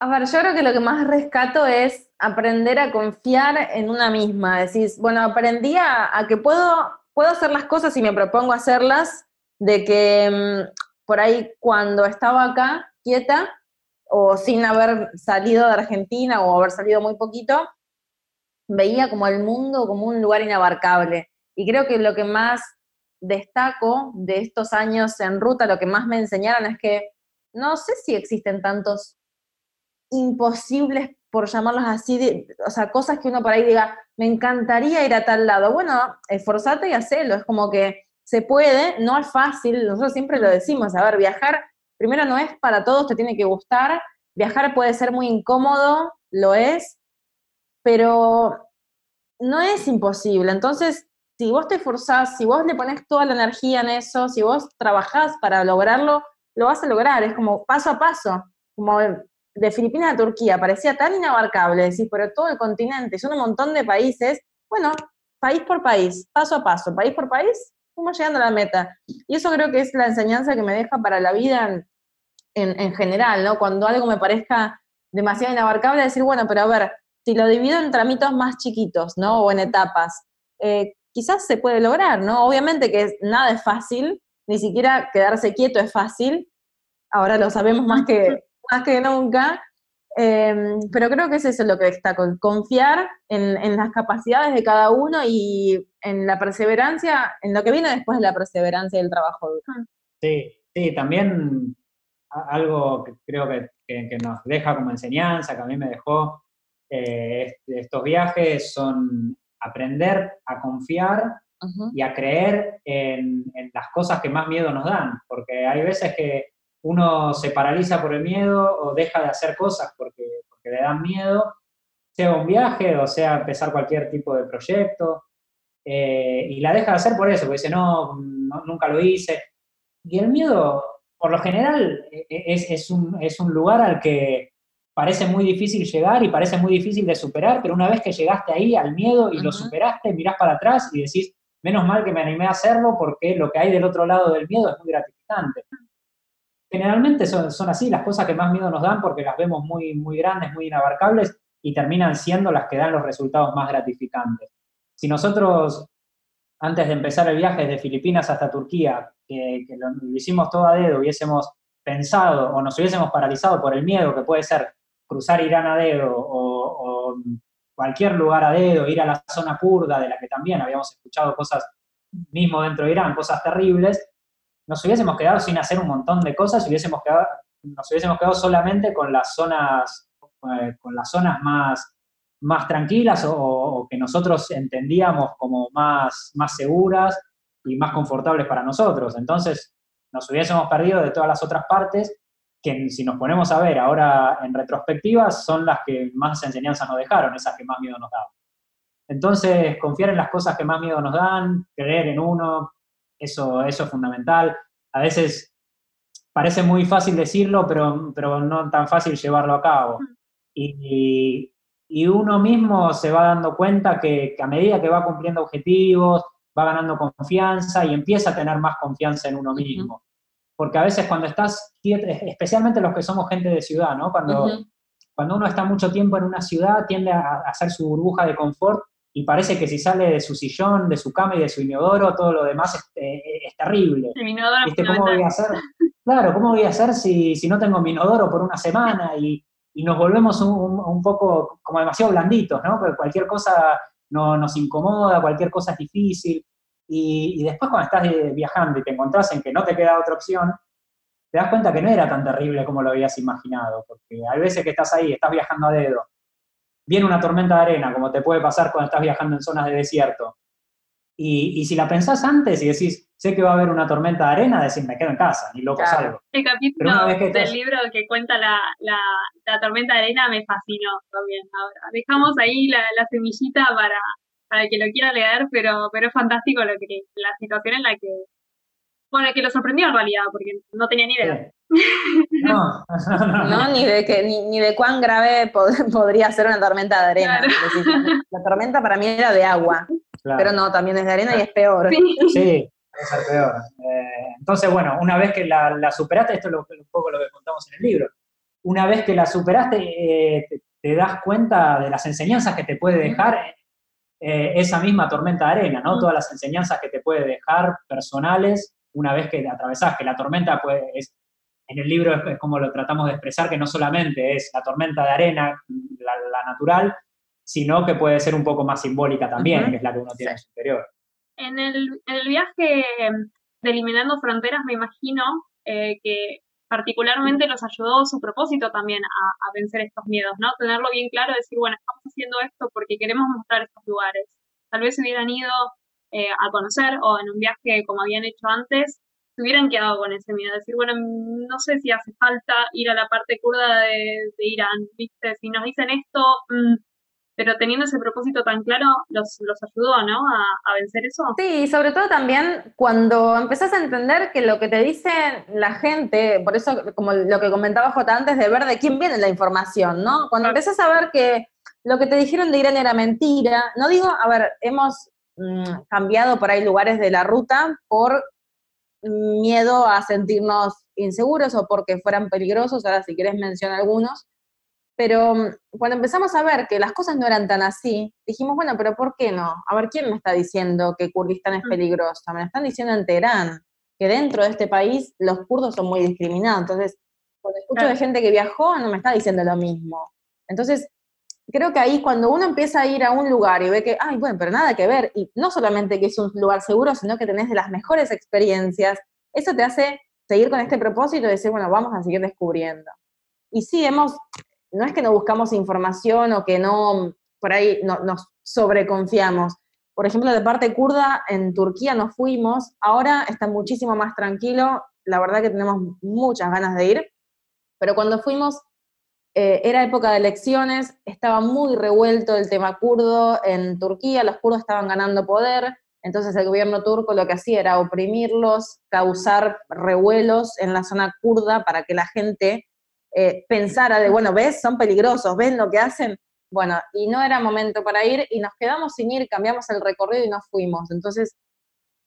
A ver, yo creo que lo que más rescato es aprender a confiar en una misma. Decís, bueno, aprendí a, a que puedo puedo hacer las cosas y me propongo hacerlas, de que mm, por ahí cuando estaba acá quieta o sin haber salido de Argentina o haber salido muy poquito, veía como el mundo como un lugar inabarcable. Y creo que lo que más destaco de estos años en ruta, lo que más me enseñaron es que no sé si existen tantos imposibles por llamarlos así, o sea, cosas que uno por ahí diga, me encantaría ir a tal lado. Bueno, esforzate y hacelo, es como que se puede, no es fácil, nosotros siempre lo decimos, a ver, viajar, primero no es para todos, te tiene que gustar, viajar puede ser muy incómodo, lo es, pero no es imposible, entonces, si vos te esforzás, si vos le pones toda la energía en eso, si vos trabajás para lograrlo, lo vas a lograr, es como paso a paso, como de Filipinas a Turquía parecía tan inabarcable, decir, pero todo el continente, son un montón de países, bueno, país por país, paso a paso, país por país, fuimos llegando a la meta. Y eso creo que es la enseñanza que me deja para la vida en, general, ¿no? Cuando algo me parezca demasiado inabarcable, decir, bueno, pero a ver, si lo divido en tramitos más chiquitos, ¿no? O en etapas, eh, quizás se puede lograr, ¿no? Obviamente que nada es fácil, ni siquiera quedarse quieto es fácil, ahora lo sabemos más que, más que nunca. Em, pero creo que es eso lo que destaco, confiar en, las capacidades de cada uno y en la perseverancia, en lo que viene después de la perseverancia y el trabajo Sí, sí, también algo que creo que, nos deja como enseñanza, que a mí me dejó eh, estos viajes, son aprender a confiar y a creer en, en las cosas que más miedo nos dan, porque hay veces que uno se paraliza por el miedo o deja de hacer cosas porque, porque le dan miedo, sea un viaje o sea empezar cualquier tipo de proyecto, eh, y la deja de hacer por eso, porque dice, no, nunca lo hice. Y el miedo, por lo general, e, e, es, es, un, es un lugar al que parece muy difícil llegar y parece muy difícil de superar, pero una vez que llegaste ahí al miedo y lo superaste, mirás para atrás y decís, menos mal que me animé a hacerlo porque lo que hay del otro lado del miedo es muy gratificante generalmente son, así, las cosas que más miedo nos dan porque las vemos muy, muy grandes, muy inabarcables y terminan siendo las que dan los resultados más gratificantes. Si nosotros, antes de empezar el viaje desde Filipinas hasta Turquía, que, lo, hicimos todo a dedo, hubiésemos pensado o nos hubiésemos paralizado por el miedo que puede ser cruzar Irán a dedo o, o cualquier lugar a dedo, ir a la zona kurda, de la que también habíamos escuchado cosas, mismo dentro de Irán, cosas terribles, nos hubiésemos quedado sin hacer un montón de cosas hubiésemos nos hubiésemos quedado solamente con las zonas, eh, con las zonas más, más tranquilas o, que nosotros entendíamos como más, más seguras y más confortables para nosotros. Entonces, nos hubiésemos perdido de todas las otras partes que si nos ponemos a ver ahora en retrospectiva, son las que más enseñanzas nos dejaron, esas que más miedo nos daban. Entonces, confiar en las cosas que más miedo nos dan, creer en uno, eso, eso es fundamental. A veces parece muy fácil decirlo, pero, pero no tan fácil llevarlo a cabo. Y, y uno mismo se va dando cuenta que, a medida que va cumpliendo objetivos, va ganando confianza y empieza a tener más confianza en uno mismo. Porque a veces cuando estás, especialmente los que somos gente de ciudad, ¿no? Cuando, cuando uno está mucho tiempo en una ciudad, tiende a, hacer su burbuja de confort y parece que si sale de su sillón, de su cama y de su inodoro, todo lo demás es, eh, terrible. ¿Cómo voy a hacer? Claro, ¿cómo voy a hacer si, si no tengo mi inodoro por una semana? Y, y nos volvemos un, poco como demasiado blanditos, ¿no? Porque cualquier cosa no, nos incomoda, cualquier cosa es difícil. Y, después cuando estás viajando y te encontrás en que no te queda otra opción, te das cuenta que no era tan terrible como lo habías imaginado, porque hay veces que estás ahí, estás viajando a dedo, viene una tormenta de arena, como te puede pasar cuando estás viajando en zonas de desierto, y, si la pensás antes y decís, sé que va a haber una tormenta de arena, decís, me quedo en casa, ni loco salgo. El capítulo del libro que cuenta la, la, tormenta de arena me fascinó también. Ahora, dejamos ahí la, la semillita para, para el que lo quiera leer, pero, pero es fantástico lo que, la situación en la que, bueno, que lo sorprendió en realidad, porque no tenía ni idea. No, no, ni de que ni, ni de cuán grave podría ser una tormenta de arena. La tormenta para mí era de agua. Pero no, también es de arena y es peor. Sí, puede ser peor. Eh, entonces, bueno, una vez que la, superaste, esto es un poco lo que contamos en el libro, una vez que la superaste, eh, te, das cuenta de las enseñanzas que te puede dejar eh, esa misma tormenta de arena, ¿no? Todas las enseñanzas que te puede dejar personales una vez que atravesás, que la tormenta pues, es, en el libro es, como lo tratamos de expresar, que no solamente es la tormenta de arena, la natural, sino que puede ser un poco más simbólica también, que es la que uno tiene en su interior. En el, en el viaje de Eliminando Fronteras, me imagino eh, que particularmente los ayudó su propósito también a, vencer estos miedos, ¿no? Tenerlo bien claro, decir, bueno, estamos haciendo esto porque queremos mostrar estos lugares. Tal vez se hubieran ido eh, a conocer o en un viaje como habían hecho antes, se hubieran quedado con ese miedo, decir, bueno, no sé si hace falta ir a la parte kurda de, Irán, ¿viste? Si nos dicen esto, mm, pero teniendo ese propósito tan claro, los, los ayudó, ¿no? A, vencer eso. Sí, sobre todo también cuando empezás a entender que lo que te dice la gente, por eso como lo que comentaba J antes, de ver de quién viene la información, ¿no? Cuando empezás a ver que lo que te dijeron de Irán era mentira, no digo, a ver, hemos mm, cambiado por ahí lugares de la ruta por miedo a sentirnos inseguros o porque fueran peligrosos, ahora si quieres mencionar algunos, pero mm, cuando empezamos a ver que las cosas no eran tan así, dijimos, bueno, pero ¿por qué no? A ver, ¿quién me está diciendo que Kurdistán es mm. peligroso? Me lo están diciendo en Teherán, que dentro de este país los kurdos son muy discriminados. Entonces, cuando escucho de gente que viajó, no me está diciendo lo mismo. Entonces, creo que ahí cuando uno empieza a ir a un lugar y ve que, ay, bueno, pero nada que ver, y no solamente que es un lugar seguro, sino que tenés de las mejores experiencias, eso te hace seguir con este propósito y decir, bueno, vamos a seguir descubriendo. Y sí, hemos no es que no buscamos información o que no, por ahí no, nos sobreconfiamos. Por ejemplo, de parte kurda, en Turquía nos fuimos, ahora está muchísimo más tranquilo, la verdad que tenemos muchas ganas de ir, pero cuando fuimos eh, era época de elecciones, estaba muy revuelto el tema kurdo en Turquía, los kurdos estaban ganando poder, entonces el gobierno turco lo que hacía era oprimirlos, causar revuelos en la zona kurda para que la gente eh, pensara de, bueno, ves, son peligrosos, ven lo que hacen. Bueno, y no era momento para ir y nos quedamos sin ir, cambiamos el recorrido y nos fuimos. Entonces,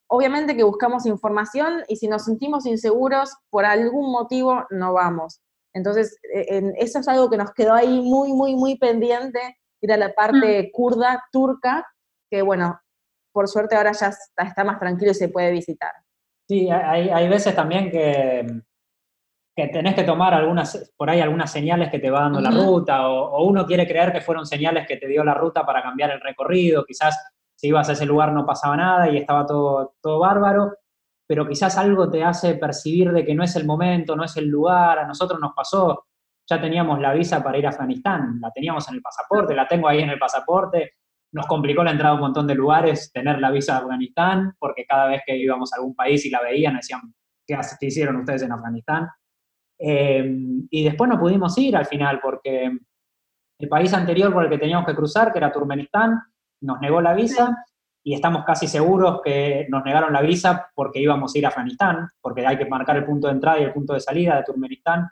obviamente que buscamos información y si nos sentimos inseguros, por algún motivo no vamos. Entonces, e, eso es algo que nos quedó ahí muy, muy, muy pendiente, ir a la parte mm. kurda, turca, que bueno, por suerte ahora ya está, más tranquilo y se puede visitar. Sí, hay, hay veces también que, que tenés que tomar algunas, por ahí algunas señales que te va dando la ruta, o, uno quiere creer que fueron señales que te dio la ruta para cambiar el recorrido, quizás si ibas a ese lugar no pasaba nada y estaba todo, todo bárbaro, pero quizás algo te hace percibir de que no es el momento, no es el lugar, a nosotros nos pasó, ya teníamos la visa para ir a Afganistán, la teníamos en el pasaporte, la tengo ahí en el pasaporte, nos complicó la entrada a un montón de lugares tener la visa de Afganistán, porque cada vez que íbamos a algún país y la veían decían, ¿qué hicieron ustedes en Afganistán? Eh, y después no pudimos ir al final porque el país anterior por el que teníamos que cruzar, que era Turkmenistán, nos negó la visa y estamos casi seguros que nos negaron la visa porque íbamos a ir a Afganistán, porque hay que marcar el punto de entrada y el punto de salida de Turkmenistán.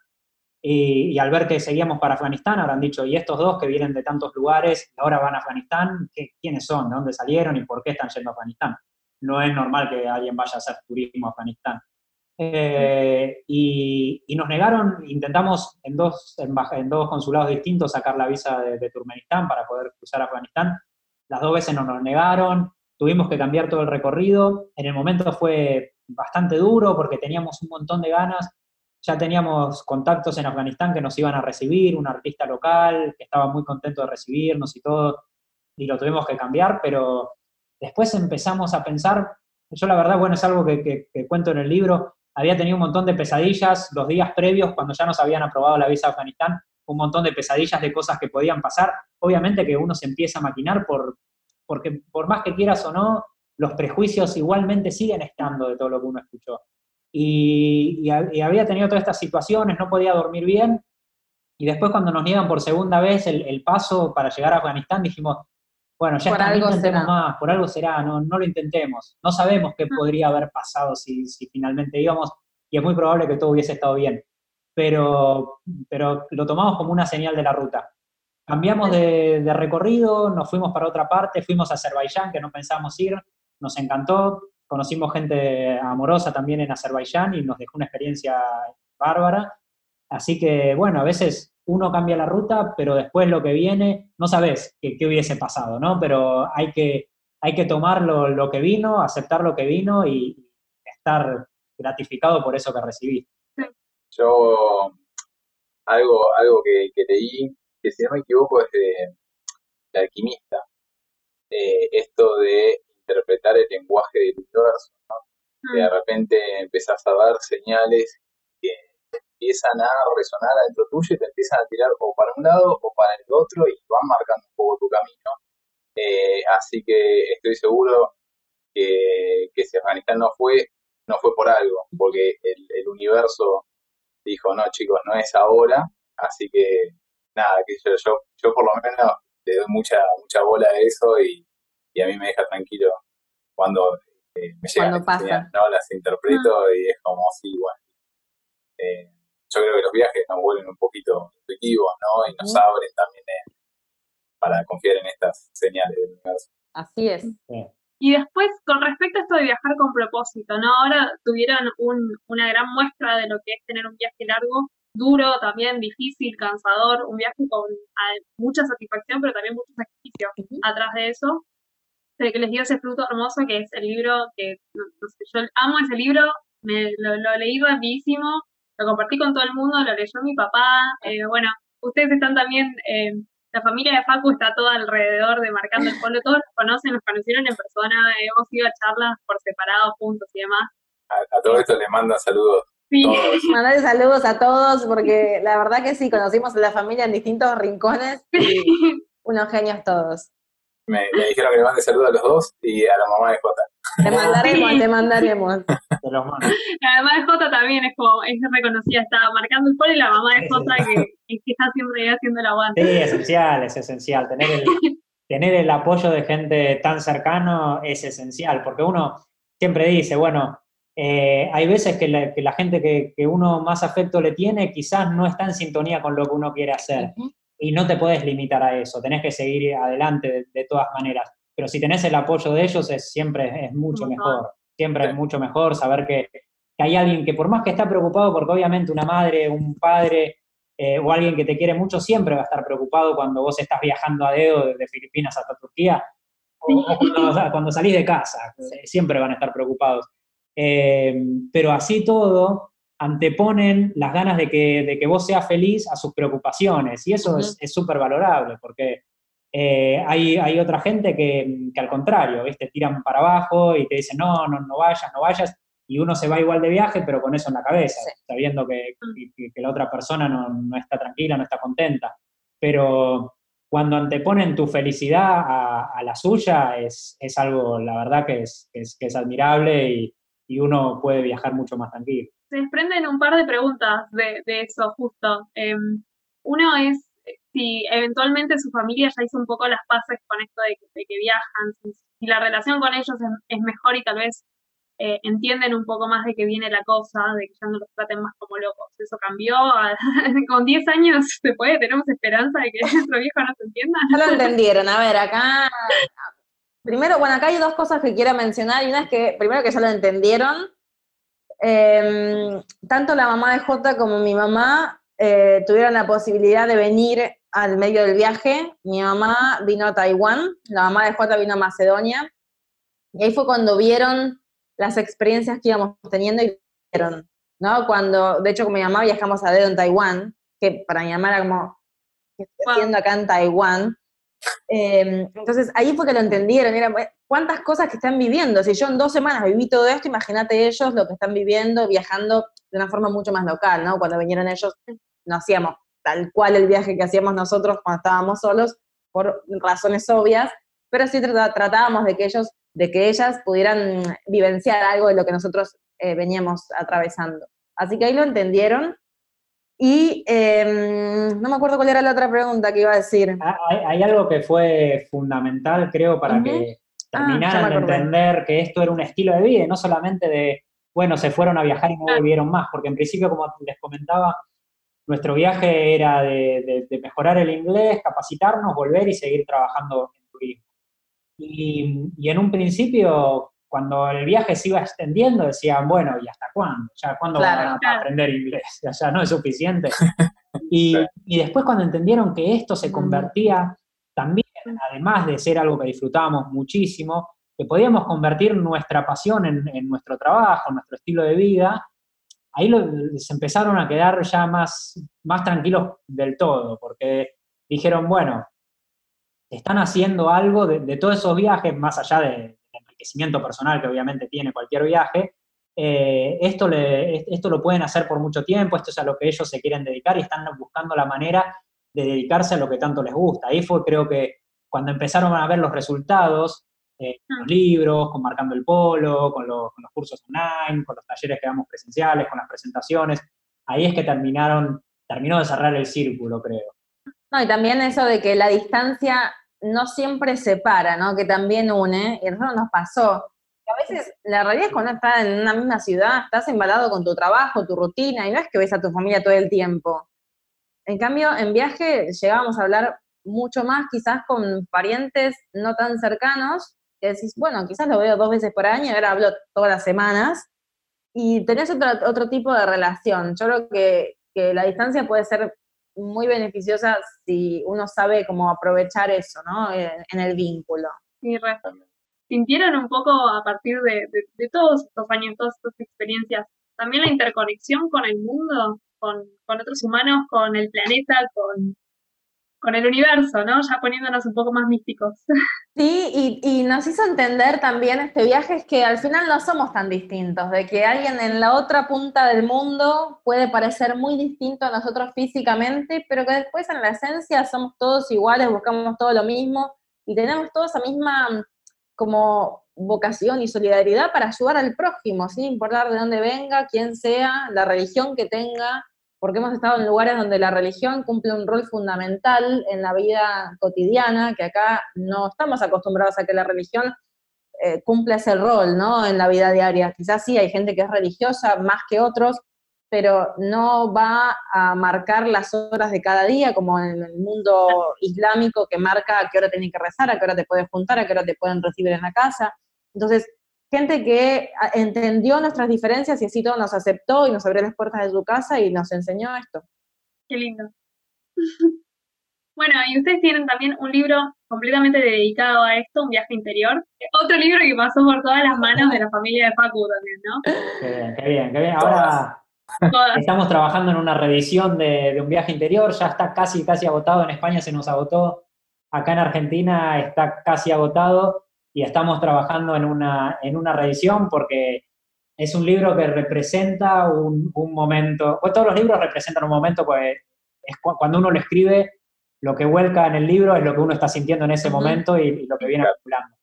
Y, al ver que seguíamos para Afganistán, habrán dicho, ¿y estos dos que vienen de tantos lugares ahora van a Afganistán? ¿Quiénes son? ¿De dónde salieron? ¿Y por qué están yendo a Afganistán? No es normal que alguien vaya a hacer turismo a Afganistán. Eh, y, nos negaron, intentamos en dos, en, dos consulados distintos sacar la visa de, Turkmenistán para poder cruzar Afganistán. Las dos veces nos, nos negaron, tuvimos que cambiar todo el recorrido. En el momento fue bastante duro porque teníamos un montón de ganas ya teníamos contactos en Afganistán que nos iban a recibir, un artista local que estaba muy contento de recibirnos y todo, y lo tuvimos que cambiar, pero después empezamos a pensar, yo la verdad, bueno, es algo que, cuento en el libro, había tenido un montón de pesadillas los días previos cuando ya nos habían aprobado la visa a Afganistán, un montón de pesadillas de cosas que podían pasar. Obviamente que uno se empieza a maquinar por, porque por más que quieras o no, los prejuicios igualmente siguen estando de todo lo que uno escuchó. Y, había tenido todas estas situaciones, no podía dormir bien, y después cuando nos niegan por segunda vez el, paso para llegar a Afganistán, dijimos, bueno, ya está, no intentemos más, por algo será, no, no lo intentemos, no sabemos qué podría haber pasado si, si finalmente íbamos, y es muy probable que todo hubiese estado bien, pero, pero lo tomamos como una señal de la ruta. Cambiamos de, de, recorrido, nos fuimos para otra parte, fuimos a Azerbaiyán, que no pensábamos ir, nos encantó, conocimos gente amorosa también en Azerbaiyán y nos dejó una experiencia bárbara. Así que, bueno, a veces uno cambia la ruta, pero después lo que viene, no sabes qué, hubiese pasado, ¿no? Pero hay que, hay que tomar lo, que vino, aceptar lo que vino y estar gratificado por eso que recibí. Yo, algo, algo que, leí, que si no me equivoco es de, alquimista, eh, esto de interpretar el lenguaje del universo, ¿no? Que de mm. repente empezás a dar señales que empiezan a resonar adentro tuyo y te empiezan a tirar o para un lado o para el otro y van marcando un poco tu camino. Eh, así que estoy seguro que, que, si Afganistán no fue, no fue por algo, porque el, universo dijo, no chicos, no es ahora, así que nada, que yo, yo, yo por lo menos le doy mucha, mucha bola a eso y, y a mí me deja tranquilo cuando eh, me llegan ¿no? Las interpreto ah. y es como así igual. Eh, yo creo que los viajes nos vuelven un poquito intuitivos, ¿no? Y nos abren también eh, para confiar en estas señales del universo. Así es. Y después, con respecto a esto de viajar con propósito, ¿no? Ahora tuvieron un, una gran muestra de lo que es tener un viaje largo, duro también, difícil, cansador, un viaje con mucha satisfacción, pero también mucho sacrificio atrás de eso que les dio ese fruto hermoso que es el libro que, yo amo ese libro, me, lo, leí rapidísimo, lo compartí con todo el mundo, lo leyó mi papá, eh, bueno, ustedes están también, eh, la familia de Facu está toda alrededor de Marcando el Polo, todos los conocen, los conocieron en persona, hemos ido a charlas por separado juntos y demás. A, todo esto les mandan saludos. Sí. Mandarle saludos a todos, porque la verdad que sí, conocimos a la familia en distintos rincones y unos genios todos me, dijeron que le mande saludos a los dos y a la mamá de Jota. Te mandaremos, te mandaremos. La mamá de Jota también es como, es reconocida, está marcando el polo y la mamá de Jota que, está siempre haciendo el aguante. Sí, esencial, es esencial. Tener el, tener el apoyo de gente tan cercano es esencial, porque uno siempre dice, bueno, eh, hay veces que la, que la gente que, que, uno más afecto le tiene quizás no está en sintonía con lo que uno quiere hacer. Y no te puedes limitar a eso, tenés que seguir adelante de, todas maneras. Pero si tenés el apoyo de ellos es siempre es mucho mejor, siempre es mucho mejor saber que, hay alguien que por más que está preocupado, porque obviamente una madre, un padre eh, o alguien que te quiere mucho siempre va a estar preocupado cuando vos estás viajando a dedo desde Filipinas hasta Turquía, o, cuando, salís de casa, siempre van a estar preocupados. Eh, pero así todo, anteponen las ganas de que, de que vos seas feliz a sus preocupaciones. Y eso es súper valorable, porque eh, hay, hay, otra gente que, que, al contrario, te tiran para abajo y te dicen, no, no, no vayas, no vayas, y uno se va igual de viaje, pero con eso en la cabeza, sabiendo que, que, la otra persona no, no, está tranquila, no está contenta. Pero cuando anteponen tu felicidad a, a la suya, es, es, algo, la verdad, que es, es, que es admirable y, y uno puede viajar mucho más tranquilo. Se desprenden un par de preguntas de, eso, justo. Em, uno es si eventualmente su familia ya hizo un poco las paces con esto de que, viajan, si, la relación con ellos es, mejor y tal vez eh, entienden un poco más de que viene la cosa, de que ya no los traten más como locos. Eso cambió. con 10 años se puede, tenemos esperanza de que nuestro viejo no se entienda. Ya lo entendieron. A ver, acá. Primero, bueno, acá hay dos cosas que quiero mencionar. Y una es que, primero, que ya lo entendieron. Em, tanto la mamá de Jota como mi mamá eh, tuvieron la posibilidad de venir al medio del viaje. Mi mamá vino a Taiwán, la mamá de Jota vino a Macedonia. Y ahí fue cuando vieron las experiencias que íbamos teniendo y vieron, ¿no? Cuando, de hecho, con mi mamá viajamos a dedo en Taiwán, que para mi mamá era como, ¿qué estoy haciendo acá en Taiwán? Em, entonces ahí fue que lo entendieron, era, ¿cuántas cosas que están viviendo? Si yo en dos semanas viví todo esto, imagínate ellos lo que están viviendo, viajando de una forma mucho más local, ¿no? Cuando vinieron ellos, no hacíamos tal cual el viaje que hacíamos nosotros cuando estábamos solos, por razones obvias, pero sí tratábamos de que ellos de que ellas pudieran vivenciar algo de lo que nosotros eh, veníamos atravesando. Así que ahí lo entendieron. Y em, no me acuerdo cuál era la otra pregunta que iba a decir. Ah, hay, algo que fue fundamental, creo, para que ah, terminaran de entender que esto era un estilo de vida y no solamente de, bueno, se fueron a viajar y no volvieron más, porque en principio, como les comentaba, nuestro viaje era de mejorar el inglés, capacitarnos, volver y seguir trabajando en turismo. Y, en un principio, cuando el viaje se iba extendiendo, decían, bueno, ¿y hasta cuándo? ¿Ya cuándo van a aprender inglés? Ya, no es suficiente. Y, después cuando entendieron que esto se convertía también, además de ser algo que disfrutábamos muchísimo, que podíamos convertir nuestra pasión en, nuestro trabajo, en nuestro estilo de vida, ahí se empezaron a quedar ya más, más tranquilos del todo, porque dijeron, bueno, están haciendo algo de, todos esos viajes, más allá del enriquecimiento personal que obviamente tiene cualquier viaje, eh, esto, esto lo pueden hacer por mucho tiempo, esto es a lo que ellos se quieren dedicar y están buscando la manera de dedicarse a lo que tanto les gusta. Ahí fue creo que cuando empezaron a ver los resultados, eh, con los libros, con Marcando el Polo, con los, con los cursos online, con los talleres que damos presenciales, con las presentaciones, ahí es que terminaron, terminó de cerrar el círculo, creo. No, y también eso de que la distancia no siempre separa, ¿no? Que también une, y a nosotros nos pasó. A veces la realidad es cuando estás en una misma ciudad, estás embalado con tu trabajo, tu rutina, y no es que ves a tu familia todo el tiempo. En cambio, en viaje llegábamos a hablar mucho más quizás con parientes no tan cercanos, que decís, bueno, quizás lo veo dos veces por año, ahora hablo todas las semanas, y tenés otro, otro tipo de relación. Yo creo que, que la distancia puede ser muy beneficiosa si uno sabe cómo aprovechar eso, ¿no? En, el vínculo. Sí, ¿Sintieron un poco a partir de, todos estos años, todas estas experiencias, también la interconexión con el mundo, con, con otros humanos, con el planeta, con, con el universo, ¿no? Ya poniéndonos un poco más místicos. Sí, y, nos hizo entender también este viaje es que al final no somos tan distintos, de que alguien en la otra punta del mundo puede parecer muy distinto a nosotros físicamente, pero que después en la esencia somos todos iguales, buscamos todo lo mismo y tenemos toda esa misma como vocación y solidaridad para ayudar al prójimo, sin importar de dónde venga, quién sea, la religión que tenga, porque hemos estado en lugares donde la religión cumple un rol fundamental en la vida cotidiana, que acá no estamos acostumbrados a que la religión eh, cumpla ese rol, ¿no? En la vida diaria. Quizás sí hay gente que es religiosa más que otros, pero no va a marcar las horas de cada día, como en el mundo islámico, que marca a qué hora tienen que rezar, a qué hora te puedes juntar, a qué hora te pueden recibir en la casa. Entonces, gente que ah, entendió nuestras diferencias y así todo nos aceptó y nos abrió las puertas de su casa y nos enseñó esto. Qué lindo. Bueno, y ustedes tienen también un libro completamente dedicado a esto, Un viaje interior. Otro libro que pasó por todas las manos de la familia de Facu también, ¿no? Qué bien, qué bien, qué bien. Ahora estamos trabajando en una revisión de, de, un viaje interior, ya está casi, casi agotado. En España se nos agotó, acá en Argentina está casi agotado y estamos trabajando en una, en una reedición porque es un libro que representa un, momento, pues todos los libros representan un momento, pues es cuando uno lo escribe, lo que vuelca en el libro es lo que uno está sintiendo en ese momento y, lo que viene acumulando.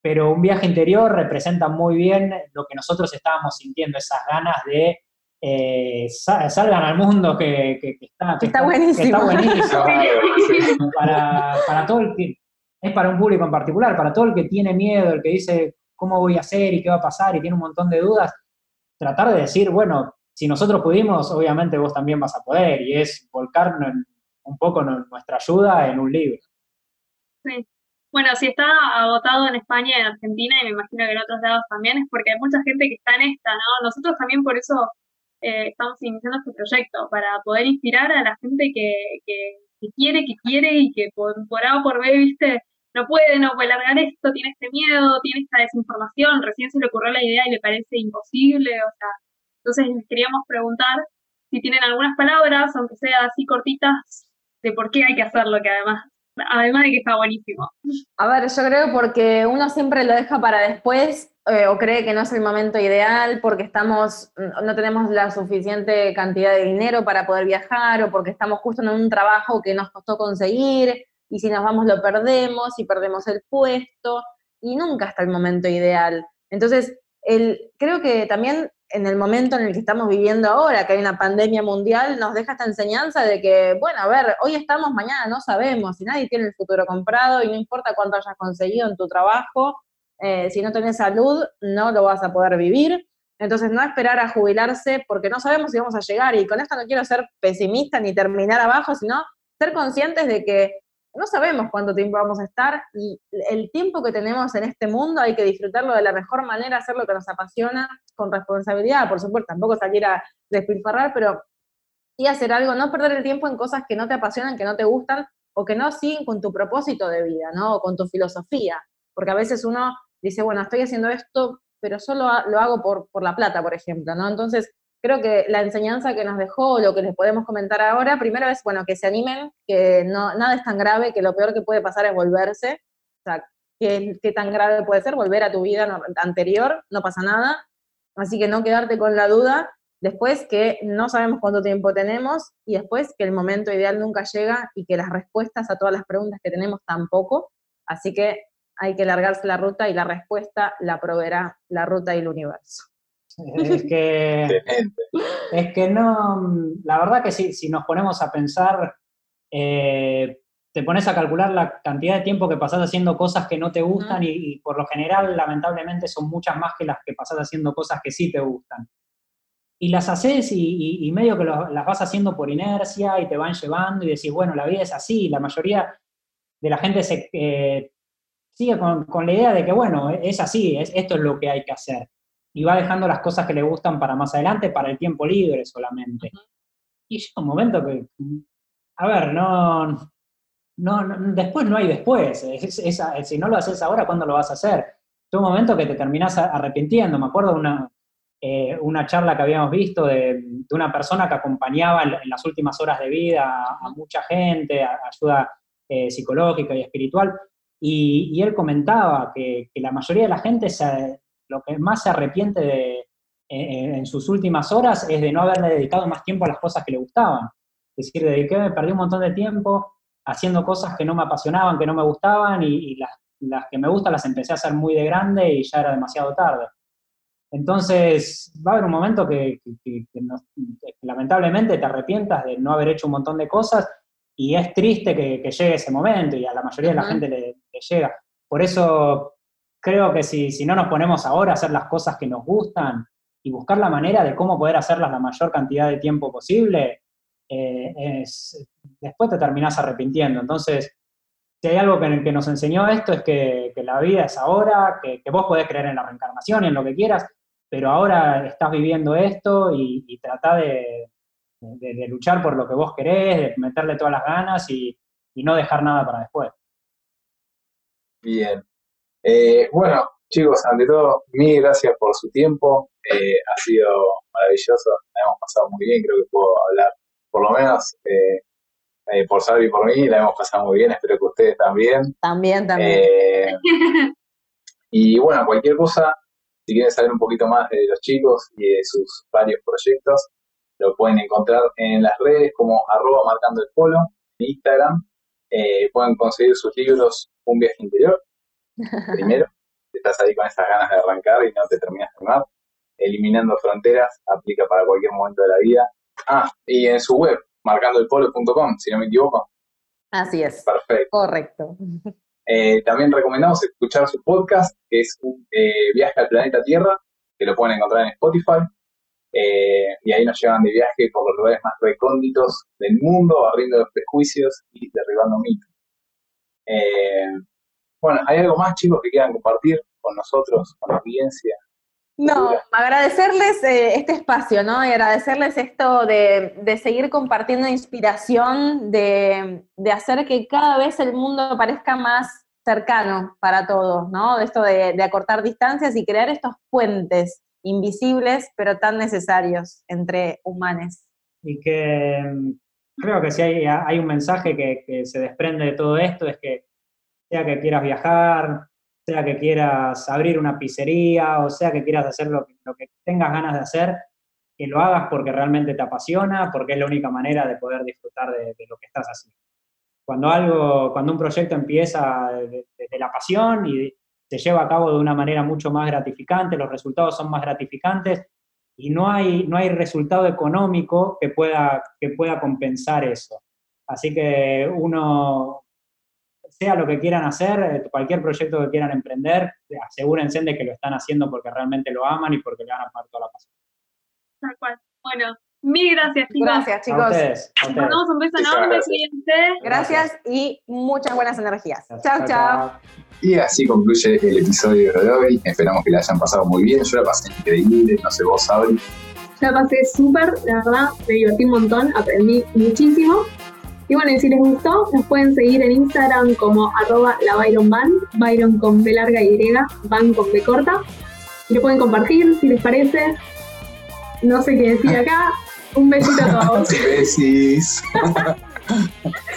pero un viaje interior representa muy bien lo que nosotros estábamos sintiendo, esas ganas de eh, salgan al mundo que, está, está, buenísimo. para, para todo el que, es para un público en particular, para todo el que tiene miedo, el que dice cómo voy a hacer y qué va a pasar y tiene un montón de dudas, tratar de decir, bueno, si nosotros pudimos, obviamente vos también vas a poder, y es volcar un poco nuestra ayuda en un libro. Sí. Bueno, si está agotado en España y en Argentina, y me imagino que en otros lados también, es porque hay mucha gente que está en esta, ¿no? Nosotros también por eso eh, estamos iniciando este proyecto, para poder inspirar a la gente que, que, quiere, que quiere y que por, por A o por B, viste, no puede, no puede largar esto, tiene este miedo, tiene esta desinformación, recién se le ocurrió la idea y le parece imposible, o sea, entonces les queríamos preguntar si tienen algunas palabras, aunque sea así cortitas, de por qué hay que hacerlo, que además, además de que está buenísimo. A ver, yo creo porque uno siempre lo deja para después eh, o cree que no es el momento ideal porque estamos, no tenemos la suficiente cantidad de dinero para poder viajar o porque estamos justo en un trabajo que nos costó conseguir y si nos vamos lo perdemos y perdemos el puesto y nunca está el momento ideal. Entonces, el, creo que también en el momento en el que estamos viviendo ahora, que hay una pandemia mundial, nos deja esta enseñanza de que, bueno, a ver, hoy estamos, mañana no sabemos, y nadie tiene el futuro comprado y no importa cuánto hayas conseguido en tu trabajo, eh, si no tenés salud, no lo vas a poder vivir. Entonces, no esperar a jubilarse porque no sabemos si vamos a llegar. Y con esto no quiero ser pesimista ni terminar abajo, sino ser conscientes de que no sabemos cuánto tiempo vamos a estar y el tiempo que tenemos en este mundo hay que disfrutarlo de la mejor manera, hacer lo que nos apasiona con responsabilidad, por supuesto, tampoco salir a despilfarrar, pero sí hacer algo, no perder el tiempo en cosas que no te apasionan, que no te gustan o que no siguen con tu propósito de vida, ¿no? O con tu filosofía, porque a veces uno dice, bueno, estoy haciendo esto, pero solo lo hago por, por la plata, por ejemplo, ¿no? Entonces, creo que la enseñanza que nos dejó, lo que les podemos comentar ahora, primero es, bueno, que se animen, que no, nada es tan grave, que lo peor que puede pasar es volverse. O sea, ¿qué, tan grave puede ser? Volver a tu vida anterior, no pasa nada. Así que no quedarte con la duda. Después que no sabemos cuánto tiempo tenemos y después que el momento ideal nunca llega y que las respuestas a todas las preguntas que tenemos tampoco. Así que hay que largarse la ruta y la respuesta la proveerá la ruta y el universo. Es que, es que no, la verdad que si, si nos ponemos a pensar, eh, te pones a calcular la cantidad de tiempo que pasas haciendo cosas que no te gustan y, por lo general, lamentablemente, son muchas más que las que pasas haciendo cosas que sí te gustan. Y las haces y, medio que las vas haciendo por inercia y te van llevando y decís, bueno, la vida es así. La mayoría de la gente se, eh, sigue con, con, la idea de que, bueno, es así, es, esto es lo que hay que hacer y va dejando las cosas que le gustan para más adelante, para el tiempo libre solamente. Y llega un momento que, a ver, no, no, después no hay después. si no lo haces ahora, ¿cuándo lo vas a hacer? Es un momento que te terminás arrepintiendo. Me acuerdo de una, eh, una charla que habíamos visto de, una persona que acompañaba en, las últimas horas de vida a, mucha gente, a, ayuda eh, psicológica y espiritual, y, él comentaba que, que, la mayoría de la gente se, lo que más se arrepiente de, en, sus últimas horas es de no haberle dedicado más tiempo a las cosas que le gustaban. Es decir, dediqué, me perdí un montón de tiempo haciendo cosas que no me apasionaban, que no me gustaban, y, las, las, que me gustan las empecé a hacer muy de grande y ya era demasiado tarde. Entonces, va a haber un momento que, lamentablemente te arrepientas de no haber hecho un montón de cosas y es triste que, llegue ese momento y a la mayoría de la gente le, le, llega. Por eso creo que si, si no nos ponemos ahora a hacer las cosas que nos gustan y buscar la manera de cómo poder hacerlas la mayor cantidad de tiempo posible, eh, después te terminás arrepintiendo. Entonces, si hay algo que, que nos enseñó esto es que, la vida es ahora, que, vos podés creer en la reencarnación y en lo que quieras, pero ahora estás viviendo esto y, y tratá de, de, luchar por lo que vos querés, de meterle todas las ganas y, y no dejar nada para después. Bien, eh, bueno, chicos, ante todo, mil gracias por su tiempo. Eh, ha sido maravilloso, la hemos pasado muy bien, creo que puedo hablar, por lo menos eh, por Sabri y por mí, la hemos pasado muy bien, espero que ustedes también. También, también. y bueno, cualquier cosa, si quieren saber un poquito más de los chicos y de sus varios proyectos, lo pueden encontrar en las redes como arroba marcando el polo, en Instagram. pueden conseguir sus libros Un viaje interior, primero, estás ahí con esas ganas de arrancar y no te terminas de armar. Eliminando fronteras aplica para cualquier momento de la vida. Ah, y en su web, marcandoelpolo.com, si no me equivoco. Así es. Perfecto. Correcto. Eh, también recomendamos escuchar su podcast, que es un eh, viaje al planeta Tierra, que lo pueden encontrar en Spotify. Eh, y ahí nos llevan de viaje por los lugares más recónditos del mundo, barriendo los prejuicios y derribando mitos. Bueno, ¿hay algo más, chicos, que quieran compartir con nosotros, con la audiencia? No, agradecerles eh, este espacio, ¿no? Y agradecerles esto de, de seguir compartiendo inspiración, de, de, hacer que cada vez el mundo parezca más cercano para todos, ¿no? De esto de, de acortar distancias y crear estos puentes invisibles, pero tan necesarios entre humanos. Y que mm, creo que si hay, hay un mensaje que, que se desprende de todo esto, es que sea que quieras viajar, sea que quieras abrir una pizzería, o sea que quieras hacer lo que, tengas ganas de hacer, que lo hagas porque realmente te apasiona, porque es la única manera de poder disfrutar de, de lo que estás haciendo. Cuando algo, cuando un proyecto empieza desde de, la pasión y se lleva a cabo de una manera mucho más gratificante, los resultados son más gratificantes y no hay, no hay resultado económico que pueda, que pueda compensar eso. Así que uno, sea lo que quieran hacer, eh, cualquier proyecto que quieran emprender, asegúrense de que lo están haciendo porque realmente lo aman y porque le van a poner toda la pasión. Tal cual. Bueno, mil gracias, chicos. Gracias, chicos. A ustedes, a ustedes. mandamos un beso enorme, cuídense. Gracias y muchas buenas energías. Chao, chao. Y así concluye el episodio de hoy. Esperamos que la hayan pasado muy bien. Yo la pasé increíble, no sé vos, Sabri. La pasé súper, la verdad, me divertí un montón, aprendí muchísimo. Y bueno, y si les gustó, nos pueden seguir en Instagram como arroba la Byron Byron con B larga y, Van con B corta. Y lo pueden compartir si les parece. No sé qué decir acá. Un besito a todos. Besis.